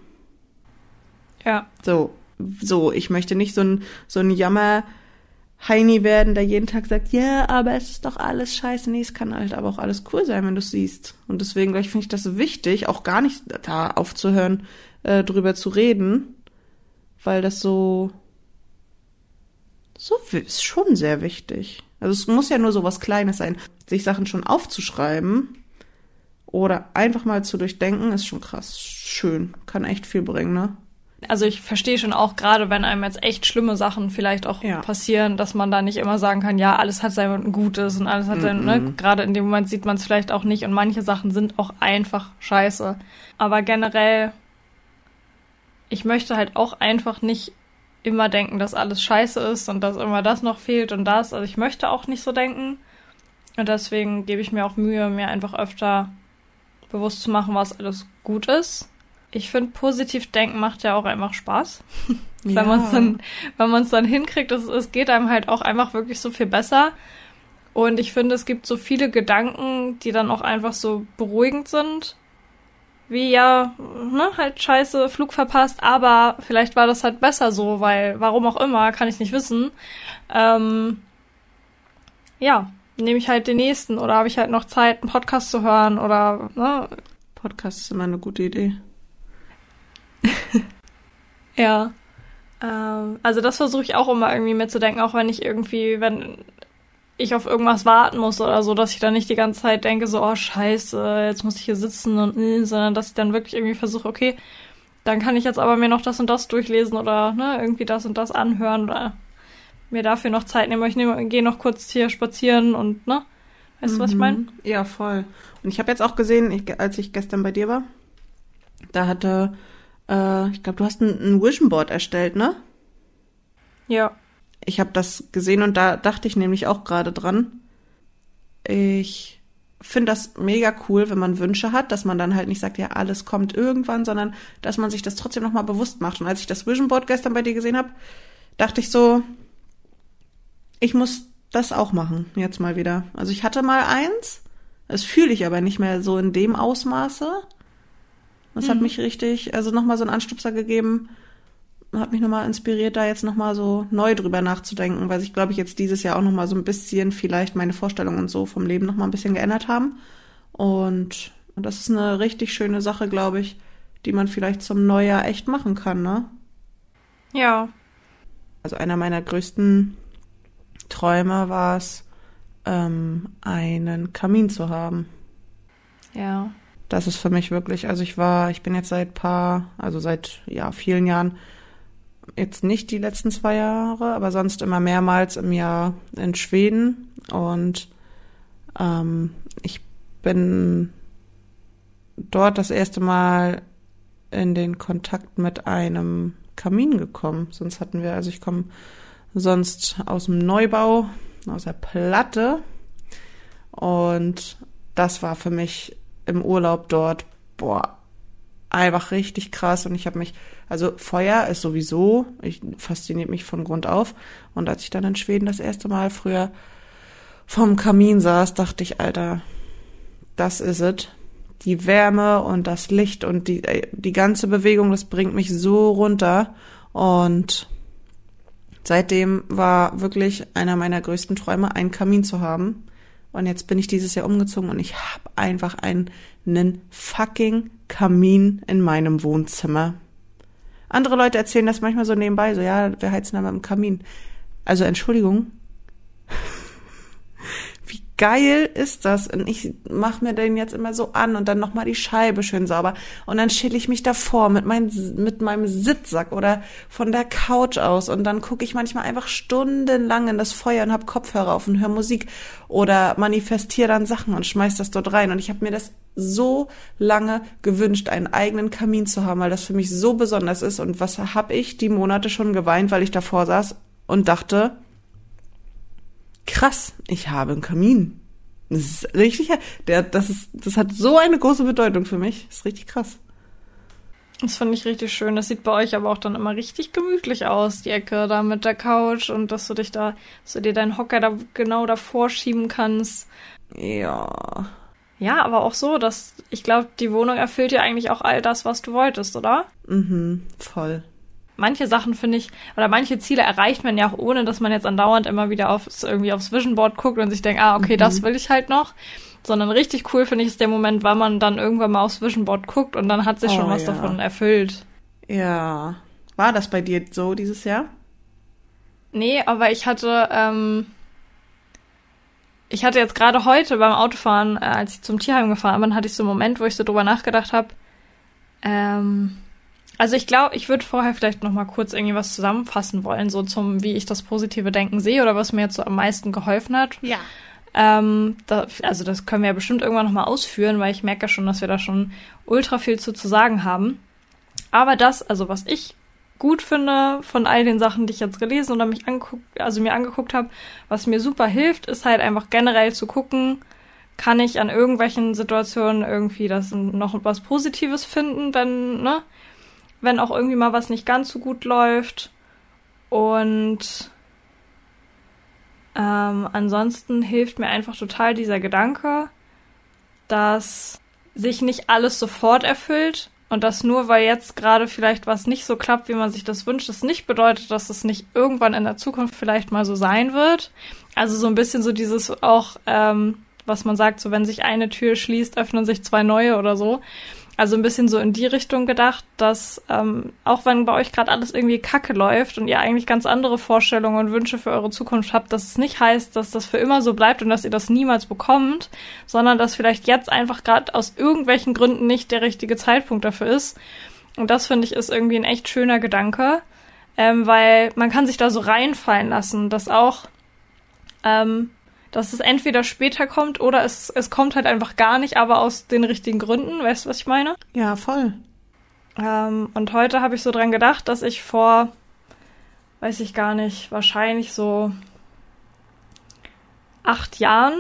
Ja, So, so, ich möchte nicht so ein, so ein Jammer Heini werden, der jeden Tag sagt, ja, aber es ist doch alles scheiße. Nee, es kann halt aber auch alles cool sein, wenn du es siehst. Und deswegen, glaube ich, finde ich das so wichtig, auch gar nicht da aufzuhören, äh, drüber zu reden, weil das so, so ist schon sehr wichtig. Also es muss ja nur so was Kleines sein. Sich Sachen schon aufzuschreiben oder einfach mal zu durchdenken, ist schon krass schön. Kann echt viel bringen, ne? also ich verstehe schon auch gerade, wenn einem jetzt echt schlimme Sachen vielleicht auch Ja. passieren, dass man da nicht immer sagen kann, ja, alles hat sein Gutes und alles hat sein, ne? Gerade in dem Moment sieht man es vielleicht auch nicht und manche Sachen sind auch einfach scheiße. Aber generell, ich möchte halt auch einfach nicht immer denken, dass alles scheiße ist und dass immer das noch fehlt und das. Also ich möchte auch nicht so denken. Und deswegen gebe ich mir auch Mühe, mir einfach öfter bewusst zu machen, was alles gut ist. Ich finde, positiv denken macht ja auch einfach Spaß. Wenn man es dann, wenn man es dann hinkriegt, es, es geht einem halt auch einfach wirklich so viel besser. Und ich finde, es gibt so viele Gedanken, die dann auch einfach so beruhigend sind. Wie ja, ne, halt scheiße, Flug verpasst, aber vielleicht war das halt besser so, weil warum auch immer, kann ich nicht wissen. Ähm, ja, nehme ich halt den nächsten oder habe ich halt noch Zeit, einen Podcast zu hören oder, ne? Podcast ist immer eine gute Idee. ja. Ähm, also das versuche ich auch immer irgendwie mitzudenken, auch wenn ich irgendwie, wenn ich auf irgendwas warten muss oder so, dass ich dann nicht die ganze Zeit denke, so, oh scheiße, jetzt muss ich hier sitzen und, äh, sondern dass ich dann wirklich irgendwie versuche, okay, dann kann ich jetzt aber mir noch das und das durchlesen oder ne, irgendwie das und das anhören oder mir dafür noch Zeit nehmen. Ich nehme, gehe noch kurz hier spazieren und, ne? Weißt du, was ich meine? Mhm. Ja, voll. Und ich habe jetzt auch gesehen, ich, als ich gestern bei dir war, da hatte, äh, ich glaube, du hast ein, ein Vision Board erstellt, ne? Ja. Ich habe das gesehen und da dachte ich nämlich auch gerade dran. Ich finde das mega cool, wenn man Wünsche hat, dass man dann halt nicht sagt, ja, alles kommt irgendwann, sondern dass man sich das trotzdem nochmal bewusst macht. Und als ich das Vision Board gestern bei dir gesehen habe, dachte ich so, ich muss das auch machen, jetzt mal wieder. Also ich hatte mal eins, das fühle ich aber nicht mehr so in dem Ausmaße. Das mhm. hat mich richtig, also nochmal so einen Anstupser gegeben, hat mich nochmal inspiriert, da jetzt nochmal so neu drüber nachzudenken, weil sich, glaube ich, jetzt dieses Jahr auch nochmal so ein bisschen vielleicht meine Vorstellungen und so vom Leben nochmal ein bisschen geändert haben. Und, und das ist eine richtig schöne Sache, glaube ich, die man vielleicht zum Neujahr echt machen kann, ne? Ja. Also einer meiner größten Träume war es, ähm, einen Kamin zu haben. Ja. Das ist für mich wirklich, also ich war, ich bin jetzt seit paar, also seit ja vielen Jahren jetzt nicht die letzten zwei Jahre, aber sonst immer mehrmals im Jahr in Schweden. Und ähm, ich bin dort das erste Mal in den Kontakt mit einem Kamin gekommen. Sonst hatten wir, also ich komme sonst aus dem Neubau, aus der Platte. Und das war für mich im Urlaub dort, boah, einfach richtig krass und ich habe mich, also Feuer ist sowieso, ich fasziniert mich von Grund auf und als ich dann in Schweden das erste Mal früher vom Kamin saß, dachte ich, Alter, das ist es. Die Wärme und das Licht und die, äh, die ganze Bewegung, das bringt mich so runter und seitdem war wirklich einer meiner größten Träume, einen Kamin zu haben. Und jetzt bin ich dieses Jahr umgezogen und ich habe einfach einen, fucking Kamin in meinem Wohnzimmer. Andere Leute erzählen das manchmal so nebenbei, so ja, wir heizen aber im Kamin. Also Entschuldigung, geil ist das? Und ich mache mir den jetzt immer so an und dann nochmal die Scheibe schön sauber. Und dann chill ich mich davor mit, mein, mit meinem Sitzsack oder von der Couch aus. Und dann gucke ich manchmal einfach stundenlang in das Feuer und hab Kopfhörer auf und höre Musik oder manifestiere dann Sachen und schmeiß das dort rein. Und ich habe mir das so lange gewünscht, einen eigenen Kamin zu haben, weil das für mich so besonders ist. Und was hab ich die Monate schon geweint, weil ich davor saß und dachte, krass, ich habe einen Kamin. Das ist richtig, der, das ist, das hat so eine große Bedeutung für mich. Das ist richtig krass. Das finde ich richtig schön. Das sieht bei euch aber auch dann immer richtig gemütlich aus, die Ecke da mit der Couch und dass du dich da, dass du dir deinen Hocker da genau davor schieben kannst. Ja. Ja, aber auch so, dass ich glaube, die Wohnung erfüllt dir eigentlich auch all das, was du wolltest, oder? Mhm, voll manche Sachen finde ich, oder manche Ziele erreicht man ja auch ohne, dass man jetzt andauernd immer wieder aufs, irgendwie aufs Vision Board guckt und sich denkt, ah, okay, mhm. das will ich halt noch. Sondern richtig cool finde ich ist der Moment, weil man dann irgendwann mal aufs Vision Board guckt und dann hat sich oh, schon was ja. davon erfüllt. Ja. War das bei dir so dieses Jahr? Nee, aber ich hatte, ähm, ich hatte jetzt gerade heute beim Autofahren, äh, als ich zum Tierheim gefahren bin, hatte ich so einen Moment, wo ich so drüber nachgedacht habe, ähm, also ich glaube, ich würde vorher vielleicht noch mal kurz irgendwie was zusammenfassen wollen, so zum, wie ich das positive Denken sehe oder was mir jetzt so am meisten geholfen hat. Ja. Ähm, da, also das können wir ja bestimmt irgendwann noch mal ausführen, weil ich merke ja schon, dass wir da schon ultra viel zu, zu sagen haben. Aber das, also was ich gut finde von all den Sachen, die ich jetzt gelesen oder mich angeguckt, also mir angeguckt habe, was mir super hilft, ist halt einfach generell zu gucken, kann ich an irgendwelchen Situationen irgendwie das noch was Positives finden, wenn, ne? Wenn auch irgendwie mal was nicht ganz so gut läuft. Und äh, Ähm, ansonsten hilft mir einfach total dieser Gedanke, dass sich nicht alles sofort erfüllt und dass nur weil jetzt gerade vielleicht was nicht so klappt, wie man sich das wünscht, das nicht bedeutet, dass es nicht irgendwann in der Zukunft vielleicht mal so sein wird. Also so ein bisschen so dieses auch, ähm, was man sagt, so wenn sich eine Tür schließt, öffnen sich zwei neue oder so. Also ein bisschen so in die Richtung gedacht, dass ähm, auch wenn bei euch gerade alles irgendwie kacke läuft und ihr eigentlich ganz andere Vorstellungen und Wünsche für eure Zukunft habt, dass es nicht heißt, dass das für immer so bleibt und dass ihr das niemals bekommt, sondern dass vielleicht jetzt einfach gerade aus irgendwelchen Gründen nicht der richtige Zeitpunkt dafür ist. Und das finde ich ist irgendwie ein echt schöner Gedanke, ähm, weil man kann sich da so reinfallen lassen, dass auch ähm, dass es entweder später kommt oder es, es kommt halt einfach gar nicht, aber aus den richtigen Gründen. Weißt du, was ich meine? Ja, voll. Ähm, und heute habe ich so dran gedacht, dass ich vor, weiß ich gar nicht, wahrscheinlich so acht Jahren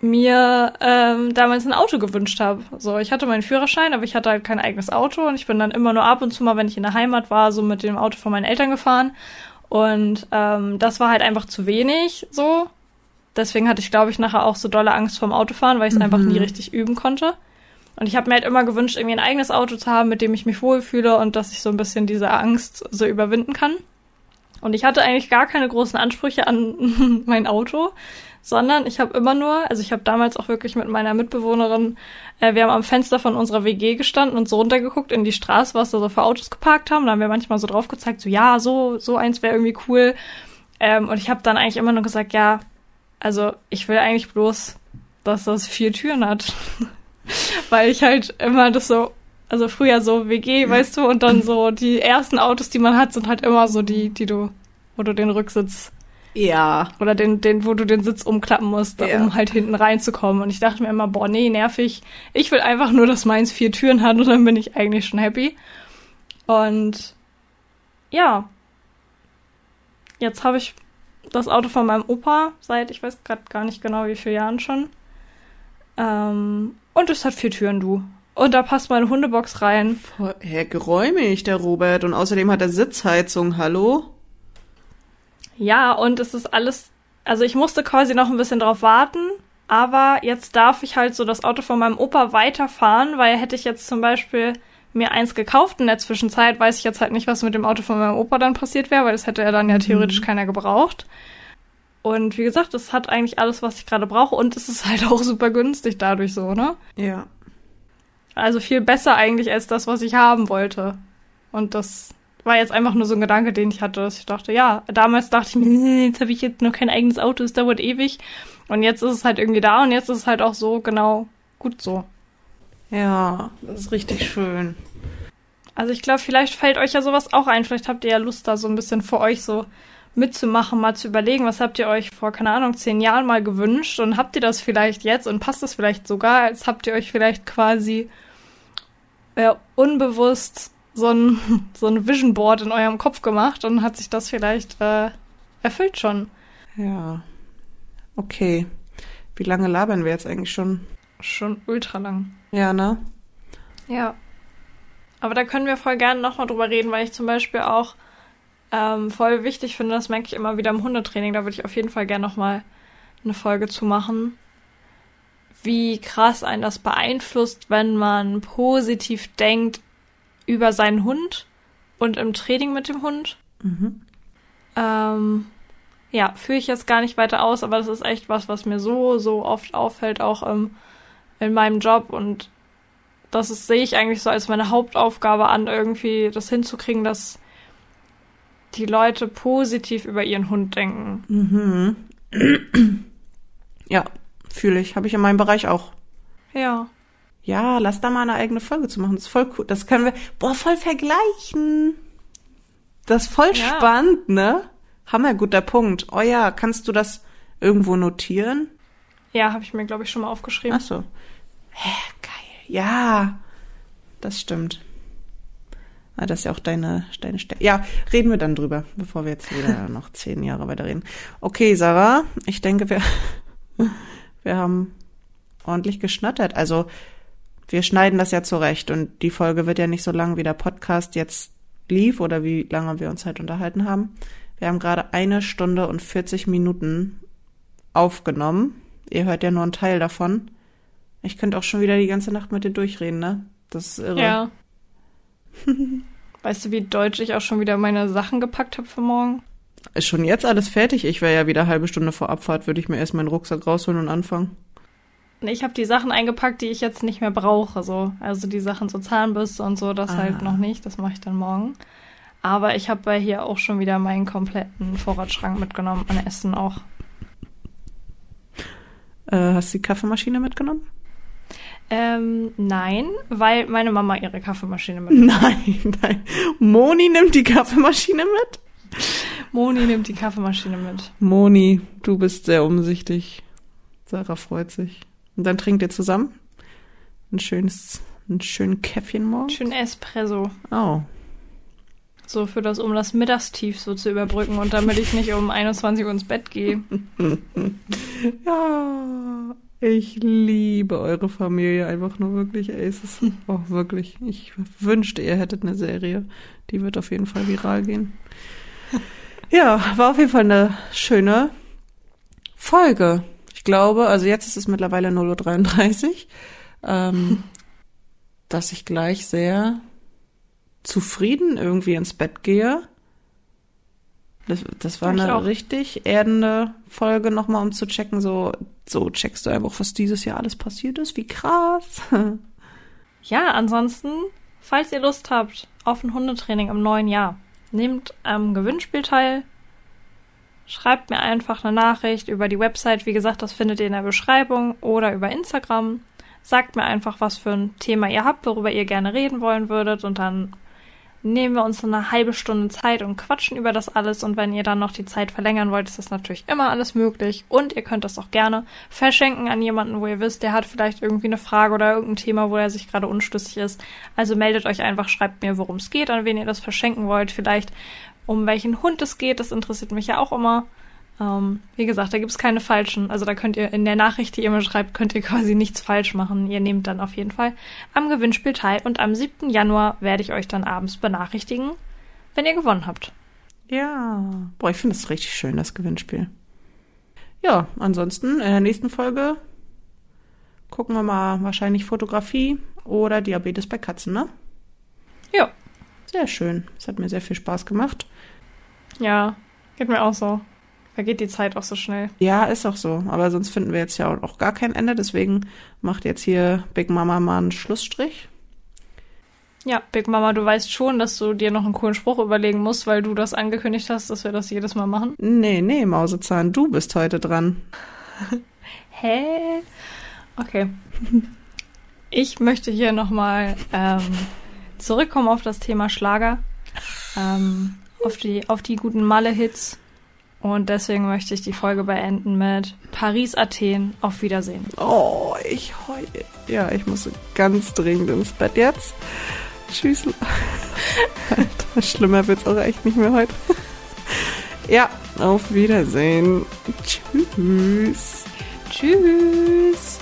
mir ähm, damals ein Auto gewünscht habe. So, ich hatte meinen Führerschein, aber ich hatte halt kein eigenes Auto und ich bin dann immer nur ab und zu mal, wenn ich in der Heimat war, so mit dem Auto von meinen Eltern gefahren. Und ähm, das war halt einfach zu wenig so. Deswegen hatte ich, glaube ich, nachher auch so dolle Angst vorm Autofahren, weil ich es mhm. einfach nie richtig üben konnte. Und ich habe mir halt immer gewünscht, irgendwie ein eigenes Auto zu haben, mit dem ich mich wohlfühle und dass ich so ein bisschen diese Angst so überwinden kann. Und ich hatte eigentlich gar keine großen Ansprüche an mein Auto, sondern ich habe immer nur, also ich habe damals auch wirklich mit meiner Mitbewohnerin, äh, wir haben am Fenster von unserer WG gestanden und so runtergeguckt in die Straße, was da so für Autos geparkt haben. Da haben wir manchmal so drauf gezeigt, so ja, so so eins wäre irgendwie cool. Ähm, und ich habe dann eigentlich immer nur gesagt, ja, also ich will eigentlich bloß, dass das vier Türen hat. Weil ich halt immer das so, also früher so WG, weißt du, und dann so die ersten Autos, die man hat, sind halt immer so die, die du, wo du den Rücksitz ja. Oder den, den, wo du den Sitz umklappen musst, ja. um halt hinten reinzukommen. Und ich dachte mir immer, boah, nee, nervig. Ich will einfach nur, dass meins vier Türen hat und dann bin ich eigentlich schon happy. Und ja. Jetzt habe ich das Auto von meinem Opa seit, ich weiß gerade gar nicht genau wie viele Jahren schon. Ähm, und es hat vier Türen, du. Und da passt meine Hundebox rein. Herr geräumig, der Robert. Und außerdem hat er Sitzheizung, hallo? Ja, und es ist alles, also ich musste quasi noch ein bisschen drauf warten, aber jetzt darf ich halt so das Auto von meinem Opa weiterfahren, weil hätte ich jetzt zum Beispiel mir eins gekauft in der Zwischenzeit, weiß ich jetzt halt nicht, was mit dem Auto von meinem Opa dann passiert wäre, weil das hätte ja dann ja mhm. theoretisch mhm. keiner gebraucht. Und wie gesagt, es hat eigentlich alles, was ich gerade brauche und es ist halt auch super günstig dadurch so, ne? Ja. Also viel besser eigentlich als das, was ich haben wollte. Und das war jetzt einfach nur so ein Gedanke, den ich hatte, dass ich dachte, ja, damals dachte ich mir, jetzt habe ich jetzt noch kein eigenes Auto, es dauert ewig. Und jetzt ist es halt irgendwie da und jetzt ist es halt auch so genau gut so. Ja, das ist richtig schön. Also ich glaube, vielleicht fällt euch ja sowas auch ein. Vielleicht habt ihr ja Lust, da so ein bisschen für euch so mitzumachen, mal zu überlegen, was habt ihr euch vor, keine Ahnung, zehn Jahren mal gewünscht und habt ihr das vielleicht jetzt und passt das vielleicht sogar, als habt ihr euch vielleicht quasi äh, unbewusst so ein, so ein Vision Board in eurem Kopf gemacht und hat sich das vielleicht äh, erfüllt schon. Ja. Okay. Wie lange labern wir jetzt eigentlich schon? Schon ultra lang. Ja, ne? Ja. Aber da können wir voll gerne nochmal drüber reden, weil ich zum Beispiel auch ähm, voll wichtig finde, das merke ich immer wieder im Hundetraining, da würde ich auf jeden Fall gerne nochmal eine Folge zu machen, wie krass einen das beeinflusst, wenn man positiv denkt über seinen Hund und im Training mit dem Hund. Mhm. Ähm, ja, führe ich jetzt gar nicht weiter aus, aber das ist echt was, was mir so, so oft auffällt, auch ähm, in meinem Job und das ist, sehe ich eigentlich so als meine Hauptaufgabe an, irgendwie das hinzukriegen, dass die Leute positiv über ihren Hund denken. Mhm. Ja, fühle ich. Habe ich in meinem Bereich auch. Ja. Ja, lass da mal eine eigene Folge zu machen. Das ist voll cool. Das können wir, boah, voll vergleichen. Das ist voll ja. spannend, ne? Hammer, guter Punkt. Oh ja, kannst du das irgendwo notieren? Ja, habe ich mir, glaube ich, schon mal aufgeschrieben. Ach so. Hä, geil. Ja, das stimmt. Ah, das ist ja auch deine, deine Stelle. Ja, reden wir dann drüber, bevor wir jetzt wieder noch zehn Jahre weiter reden. Okay, Sarah, ich denke, wir, wir haben ordentlich geschnattert. Also, wir schneiden das ja zurecht und die Folge wird ja nicht so lang wie der Podcast jetzt lief oder wie lange wir uns halt unterhalten haben. Wir haben gerade eine Stunde und 40 Minuten aufgenommen. Ihr hört ja nur einen Teil davon. Ich könnte auch schon wieder die ganze Nacht mit dir durchreden, ne? Das ist irre. Ja. weißt du, wie deutsch ich auch schon wieder meine Sachen gepackt habe für morgen? Ist schon jetzt alles fertig? Ich wäre ja wieder eine halbe Stunde vor Abfahrt, würde ich mir erst meinen Rucksack rausholen und anfangen. Ich habe die Sachen eingepackt, die ich jetzt nicht mehr brauche. So. Also die Sachen zur Zahnbürste und so, das halt ah. halt noch nicht. Das mache ich dann morgen. Aber ich habe bei hier auch schon wieder meinen kompletten Vorratsschrank mitgenommen, an Essen auch. Äh, hast du die Kaffeemaschine mitgenommen? Ähm, nein, weil meine Mama ihre Kaffeemaschine mitnimmt. Nein, nein. Moni nimmt die Kaffeemaschine mit? Moni nimmt die Kaffeemaschine mit. Moni, du bist sehr umsichtig. Sarah freut sich. Und dann trinkt ihr zusammen ein schönes, ein schönen Käffchen morgen. Schön Espresso. Oh. So für das, um das Mittagstief so zu überbrücken und damit ich nicht um 21 Uhr ins Bett gehe. ja, ich liebe eure Familie einfach nur wirklich. Ey, es ist auch wirklich. Ich wünschte, ihr hättet eine Serie. Die wird auf jeden Fall viral gehen. Ja, war auf jeden Fall eine schöne Folge. Ich glaube, also jetzt ist es mittlerweile 0.33 Uhr, ähm, dass ich gleich sehr zufrieden irgendwie ins Bett gehe. Das, das war ich eine auch. richtig erdende Folge nochmal, um zu checken, so, so checkst du einfach, was dieses Jahr alles passiert ist. Wie krass. Ja, ansonsten, falls ihr Lust habt auf ein Hundetraining im neuen Jahr, nehmt am Gewinnspiel teil. Schreibt mir einfach eine Nachricht über die Website. Wie gesagt, das findet ihr in der Beschreibung oder über Instagram. Sagt mir einfach, was für ein Thema ihr habt, worüber ihr gerne reden wollen würdet und dann nehmen wir uns eine halbe Stunde Zeit und quatschen über das alles. Und wenn ihr dann noch die Zeit verlängern wollt, ist das natürlich immer alles möglich. Und ihr könnt das auch gerne verschenken an jemanden, wo ihr wisst, der hat vielleicht irgendwie eine Frage oder irgendein Thema, wo er sich gerade unschlüssig ist. Also meldet euch einfach, schreibt mir, worum es geht, an wen ihr das verschenken wollt. Vielleicht um welchen Hund es geht, das interessiert mich ja auch immer. Ähm, wie gesagt, da gibt es keine falschen. Also da könnt ihr in der Nachricht, die ihr mir schreibt, könnt ihr quasi nichts falsch machen. Ihr nehmt dann auf jeden Fall am Gewinnspiel teil und am 7. Januar werde ich euch dann abends benachrichtigen, wenn ihr gewonnen habt. Ja, boah, ich finde es richtig schön, das Gewinnspiel. Ja, ansonsten in der nächsten Folge gucken wir mal wahrscheinlich Fotografie oder Diabetes bei Katzen, ne? Ja. Sehr schön. Es hat mir sehr viel Spaß gemacht. Ja, geht mir auch so. Vergeht die Zeit auch so schnell. Ja, ist auch so. Aber sonst finden wir jetzt ja auch gar kein Ende. Deswegen macht jetzt hier Big Mama mal einen Schlussstrich. Ja, Big Mama, du weißt schon, dass du dir noch einen coolen Spruch überlegen musst, weil du das angekündigt hast, dass wir das jedes Mal machen. Nee, nee, Mausezahn, du bist heute dran. Hä? Okay. Ich möchte hier nochmal ähm, zurückkommen auf das Thema Schlager. Ähm, auf, die, auf die guten Malle-Hits und deswegen möchte ich die Folge beenden mit Paris, Athen. Auf Wiedersehen. Oh, ich heule. Ja, ich muss ganz dringend ins Bett jetzt. Tschüss. Alter, schlimmer wird's auch echt nicht mehr heute. Ja, auf Wiedersehen. Tschüss. Tschüss.